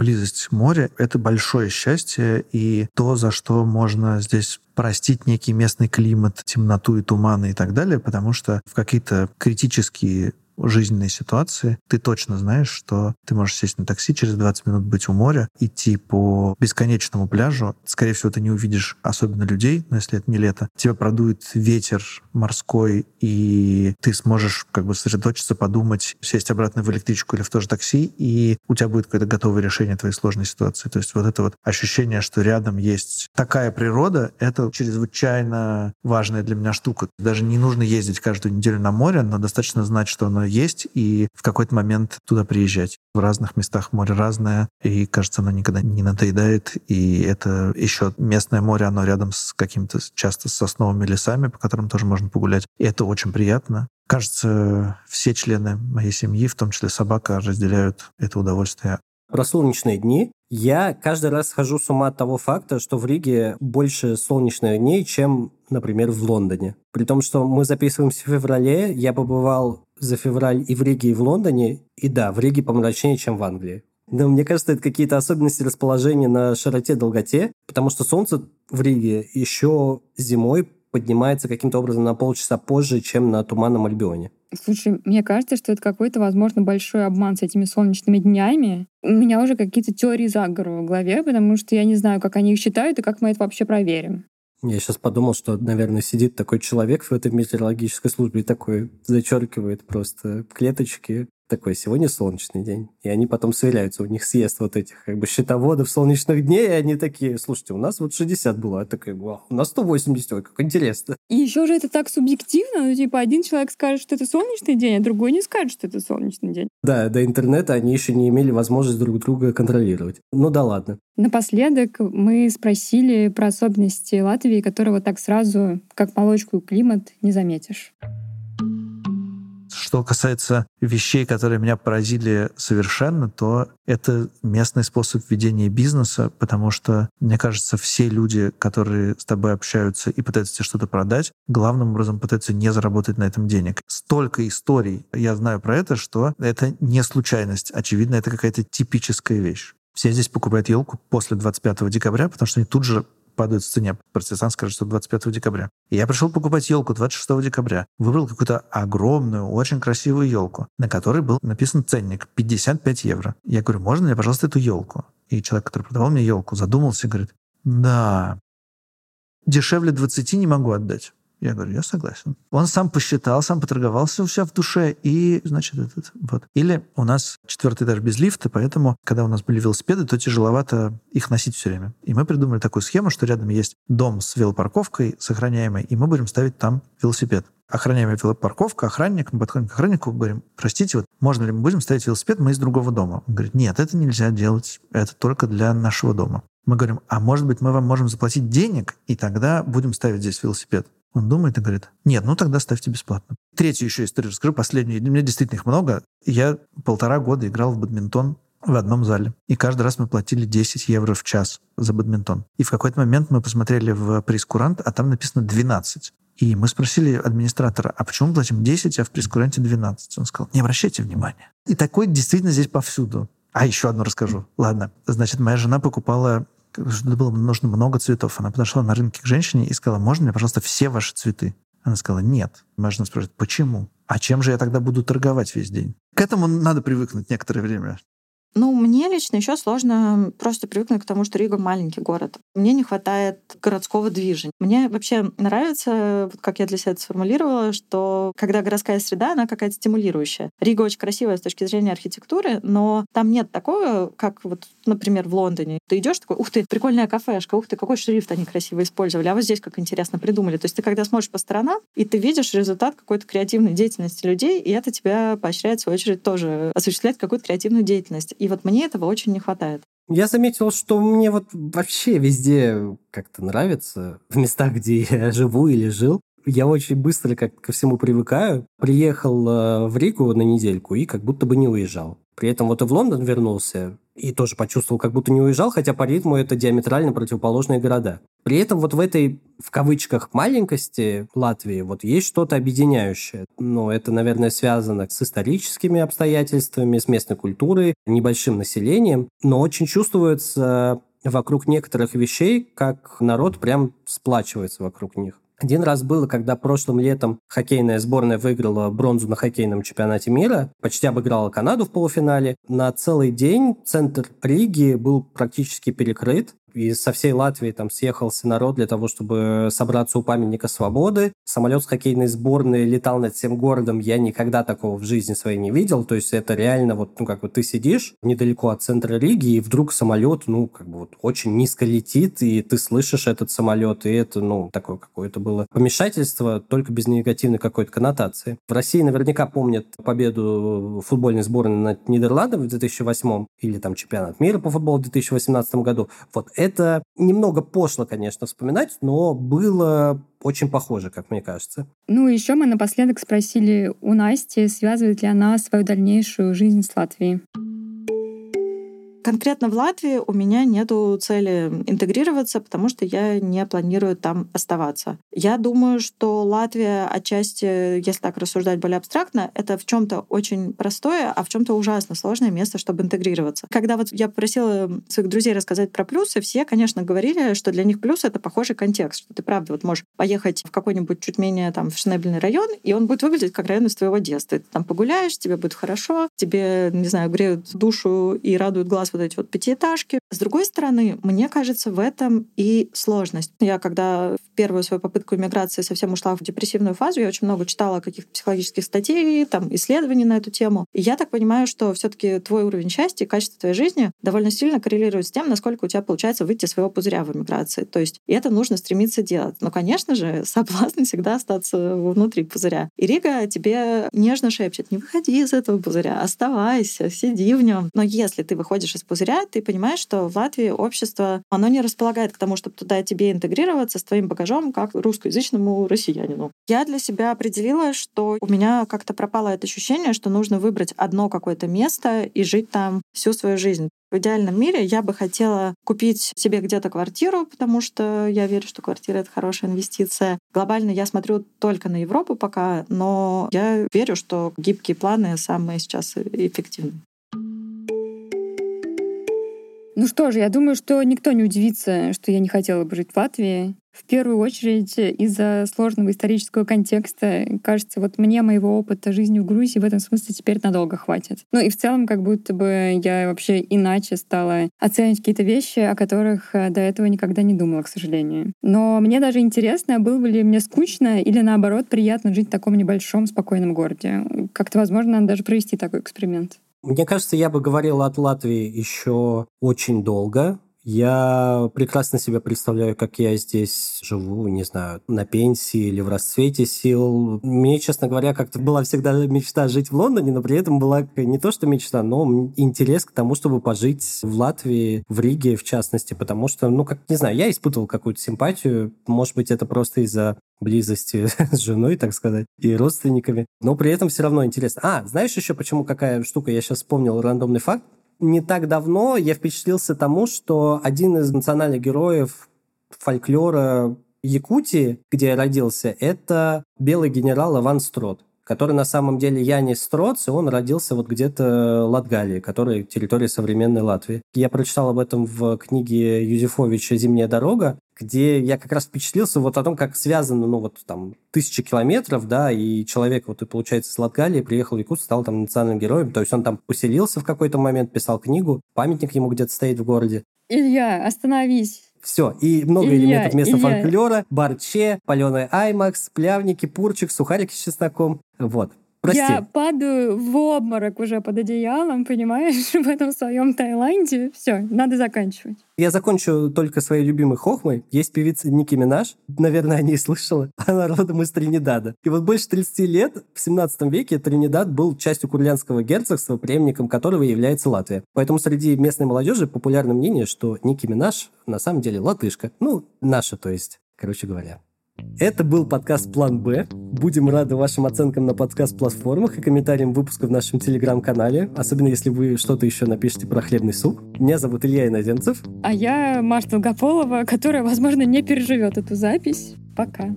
Близость моря — это большое счастье, и то, за что можно здесь простить некий местный климат, темноту и туманы и так далее, потому что в какие-то критические жизненной ситуации, ты точно знаешь, что ты можешь сесть на такси, через 20 минут быть у моря, идти по бесконечному пляжу. Скорее всего, ты не увидишь особенно людей, но если это не лето. Тебя продует ветер морской, и ты сможешь как бы сосредоточиться, подумать, сесть обратно в электричку или в то же такси, и у тебя будет какое-то готовое решение твоей сложной ситуации. То есть вот это вот ощущение, что рядом есть такая природа, это чрезвычайно важная для меня штука. Даже не нужно ездить каждую неделю на море, но достаточно знать, что оно есть, и в какой-то момент туда приезжать. В разных местах море разное, и, кажется, оно никогда не надоедает. И это еще местное море, оно рядом с каким-то часто с сосновыми лесами, по которым тоже можно погулять. И это очень приятно. Кажется, все члены моей семьи, в том числе собака, разделяют это удовольствие. Про солнечные дни. Я каждый раз схожу с ума от того факта, что в Риге больше солнечных дней, чем, например, в Лондоне. При том, что мы записываемся в феврале, я побывал за февраль и в Риге, и в Лондоне. И да, в Риге помрачнее, чем в Англии. Но мне кажется, это какие-то особенности расположения на широте-долготе, потому что солнце в Риге еще зимой поднимается каким-то образом на полчаса позже, чем на Туманном Альбионе. Слушай, мне кажется, что это какой-то, возможно, большой обман с этими солнечными днями. У меня уже какие-то теории заговора в голове, потому что я не знаю, как они их считают и как мы это вообще проверим. Я сейчас подумал, что, наверное, сидит такой человек в этой метеорологической службе и такой зачеркивает просто клеточки такой, сегодня солнечный день. И они потом сверяются, у них съезд вот этих как бы счетоводов солнечных дней, и они такие, слушайте, у нас вот 60 было, а такая, вау, у нас 180, ой, как интересно. И еще же это так субъективно, ну, типа, один человек скажет, что это солнечный день, а другой не скажет, что это солнечный день. Да, до интернета они еще не имели возможность друг друга контролировать. Ну да ладно. Напоследок мы спросили про особенности Латвии, которого так сразу, как молочку и климат, не заметишь. Что касается вещей, которые меня поразили совершенно, то это местный способ ведения бизнеса, потому что, мне кажется, все люди, которые с тобой общаются и пытаются тебе что-то продать, главным образом пытаются не заработать на этом денег. Столько историй я знаю про это, что это не случайность. Очевидно, это какая-то типическая вещь. Все здесь покупают елку после 25 декабря, потому что они тут же падают в цене. Протестант скажет, что 25 декабря. И я пришел покупать елку 26 декабря. Выбрал какую-то огромную, очень красивую елку, на которой был написан ценник 55 евро. Я говорю, можно мне, пожалуйста, эту елку? И человек, который продавал мне елку, задумался и говорит, да, дешевле 20 не могу отдать. Я говорю, я согласен. Он сам посчитал, сам поторговался у себя в душе, и, значит, этот, вот. Или у нас четвертый этаж без лифта, поэтому, когда у нас были велосипеды, то тяжеловато их носить все время. И мы придумали такую схему, что рядом есть дом с велопарковкой сохраняемой, и мы будем ставить там велосипед охраняемая велопарковка, охранник, мы подходим к охраннику, говорим, простите, вот можно ли мы будем ставить велосипед, мы из другого дома? Он говорит, нет, это нельзя делать, это только для нашего дома. Мы говорим, а может быть, мы вам можем заплатить денег, и тогда будем ставить здесь велосипед. Он думает и говорит, нет, ну тогда ставьте бесплатно. Третью еще историю расскажу, последнюю. У меня действительно их много. Я полтора года играл в бадминтон в одном зале. И каждый раз мы платили 10 евро в час за бадминтон. И в какой-то момент мы посмотрели в прескурант, а там написано 12. И мы спросили администратора, а почему мы платим 10, а в прескуранте 12? Он сказал, не обращайте внимания. И такое действительно здесь повсюду. А еще одно расскажу. Ладно. Значит, моя жена покупала было нужно много цветов. Она подошла на рынке к женщине и сказала, можно мне, пожалуйста, все ваши цветы? Она сказала, нет. Моя жена спрашивает, почему? А чем же я тогда буду торговать весь день? К этому надо привыкнуть некоторое время. Ну, мне лично еще сложно просто привыкнуть к тому, что Рига маленький город. Мне не хватает городского движения. Мне вообще нравится, вот как я для себя это сформулировала, что когда городская среда, она какая-то стимулирующая. Рига очень красивая с точки зрения архитектуры, но там нет такого, как вот, например, в Лондоне. Ты идешь такой, ух ты, прикольная кафешка, ух ты, какой шрифт они красиво использовали, а вот здесь как интересно придумали. То есть ты когда смотришь по сторонам, и ты видишь результат какой-то креативной деятельности людей, и это тебя поощряет, в свою очередь, тоже осуществлять какую-то креативную деятельность. И вот мне этого очень не хватает. Я заметил, что мне вот вообще везде как-то нравится, в местах, где я (laughs) живу или жил. Я очень быстро как ко всему привыкаю. Приехал э, в Ригу на недельку и как будто бы не уезжал. При этом вот и в Лондон вернулся, и тоже почувствовал, как будто не уезжал, хотя по ритму это диаметрально противоположные города. При этом вот в этой, в кавычках, маленькости Латвии вот есть что-то объединяющее. Ну, это, наверное, связано с историческими обстоятельствами, с местной культурой, небольшим населением, но очень чувствуется вокруг некоторых вещей, как народ прям сплачивается вокруг них. Один раз было, когда прошлым летом хоккейная сборная выиграла бронзу на хоккейном чемпионате мира, почти обыграла Канаду в полуфинале. На целый день центр Риги был практически перекрыт. И со всей Латвии там съехался народ для того, чтобы собраться у памятника свободы. Самолет с хоккейной сборной летал над всем городом. Я никогда такого в жизни своей не видел. То есть это реально вот, ну, как бы ты сидишь недалеко от центра Риги, и вдруг самолет, ну, как бы вот очень низко летит, и ты слышишь этот самолет, и это, ну, такое какое-то было помешательство, только без негативной какой-то коннотации. В России наверняка помнят победу футбольной сборной над Нидерландами в 2008 или там чемпионат мира по футболу в 2018 году. Вот это немного пошло, конечно, вспоминать, но было очень похоже, как мне кажется. Ну, еще мы напоследок спросили у Насти, связывает ли она свою дальнейшую жизнь с Латвией. Конкретно в Латвии у меня нету цели интегрироваться, потому что я не планирую там оставаться. Я думаю, что Латвия отчасти, если так рассуждать более абстрактно, это в чем-то очень простое, а в чем-то ужасно сложное место, чтобы интегрироваться. Когда вот я попросила своих друзей рассказать про плюсы, все, конечно, говорили, что для них плюс — это похожий контекст, что ты правда вот можешь поехать в какой-нибудь чуть менее там фешенебельный район, и он будет выглядеть как район из твоего детства. Ты там погуляешь, тебе будет хорошо, тебе, не знаю, греют душу и радуют глаз вот эти вот пятиэтажки. С другой стороны, мне кажется, в этом и сложность. Я когда в первую свою попытку иммиграции совсем ушла в депрессивную фазу, я очень много читала каких-то психологических статей, там, исследований на эту тему. И я так понимаю, что все таки твой уровень счастья и качество твоей жизни довольно сильно коррелирует с тем, насколько у тебя получается выйти из своего пузыря в иммиграции. То есть и это нужно стремиться делать. Но, конечно же, (laughs) соблазн всегда остаться внутри пузыря. И Рига тебе нежно шепчет, не выходи из этого пузыря, оставайся, сиди в нем. Но если ты выходишь из пузыря, ты понимаешь, что в Латвии общество, оно не располагает к тому, чтобы туда тебе интегрироваться с твоим багажом, как русскоязычному россиянину. Я для себя определила, что у меня как-то пропало это ощущение, что нужно выбрать одно какое-то место и жить там всю свою жизнь. В идеальном мире я бы хотела купить себе где-то квартиру, потому что я верю, что квартира — это хорошая инвестиция. Глобально я смотрю только на Европу пока, но я верю, что гибкие планы самые сейчас эффективные. Ну что же, я думаю, что никто не удивится, что я не хотела бы жить в Латвии. В первую очередь из-за сложного исторического контекста. Кажется, вот мне моего опыта жизни в Грузии в этом смысле теперь надолго хватит. Ну и в целом, как будто бы я вообще иначе стала оценивать какие-то вещи, о которых э, до этого никогда не думала, к сожалению. Но мне даже интересно, было бы ли мне скучно или наоборот приятно жить в таком небольшом, спокойном городе. Как-то, возможно, надо даже провести такой эксперимент. Мне кажется, я бы говорил от Латвии еще очень долго. Я прекрасно себе представляю, как я здесь живу, не знаю, на пенсии или в расцвете сил. Мне, честно говоря, как-то была всегда мечта жить в Лондоне, но при этом была не то, что мечта, но интерес к тому, чтобы пожить в Латвии, в Риге в частности, потому что, ну, как, не знаю, я испытывал какую-то симпатию. Может быть, это просто из-за близости (laughs) с женой, так сказать, и родственниками. Но при этом все равно интересно. А, знаешь еще почему какая штука? Я сейчас вспомнил рандомный факт. Не так давно я впечатлился тому, что один из национальных героев фольклора Якутии, где я родился, это белый генерал Иван Строт который на самом деле Янис Строц, и он родился вот где-то в Латгалии, которая территория современной Латвии. Я прочитал об этом в книге Юзефовича «Зимняя дорога», где я как раз впечатлился вот о том, как связано, ну, вот там, тысячи километров, да, и человек, вот, и, получается, из Латгалии приехал в Якутск, стал там национальным героем, то есть он там поселился в какой-то момент, писал книгу, памятник ему где-то стоит в городе. Илья, остановись. Все, и много Илья, элементов местного фольклора, барче, паленый аймакс, плявники, пурчик, сухарики с чесноком. Вот. Прости. Я падаю в обморок уже под одеялом, понимаешь, (laughs) в этом своем Таиланде. Все, надо заканчивать. Я закончу только своей любимой хохмой. Есть певица Ники Минаж, наверное, о ней слышала. (laughs) Она родом из Тринидада. И вот больше 30 лет, в 17 веке, Тринидад был частью Курлянского герцогства, преемником которого является Латвия. Поэтому среди местной молодежи популярно мнение, что Ники Минаж на самом деле латышка. Ну, наша, то есть, короче говоря. Это был подкаст «План Б». Будем рады вашим оценкам на подкаст-платформах и комментариям выпуска в нашем телеграм-канале, особенно если вы что-то еще напишите про хлебный суп. Меня зовут Илья Иноземцев. А я Марта Долгополова, которая, возможно, не переживет эту запись. Пока.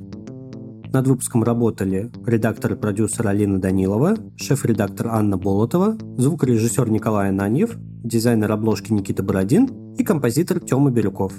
Над выпуском работали редактор и продюсер Алина Данилова, шеф-редактор Анна Болотова, звукорежиссер Николай Ананьев, дизайнер обложки Никита Бородин и композитор Тёма Бирюков.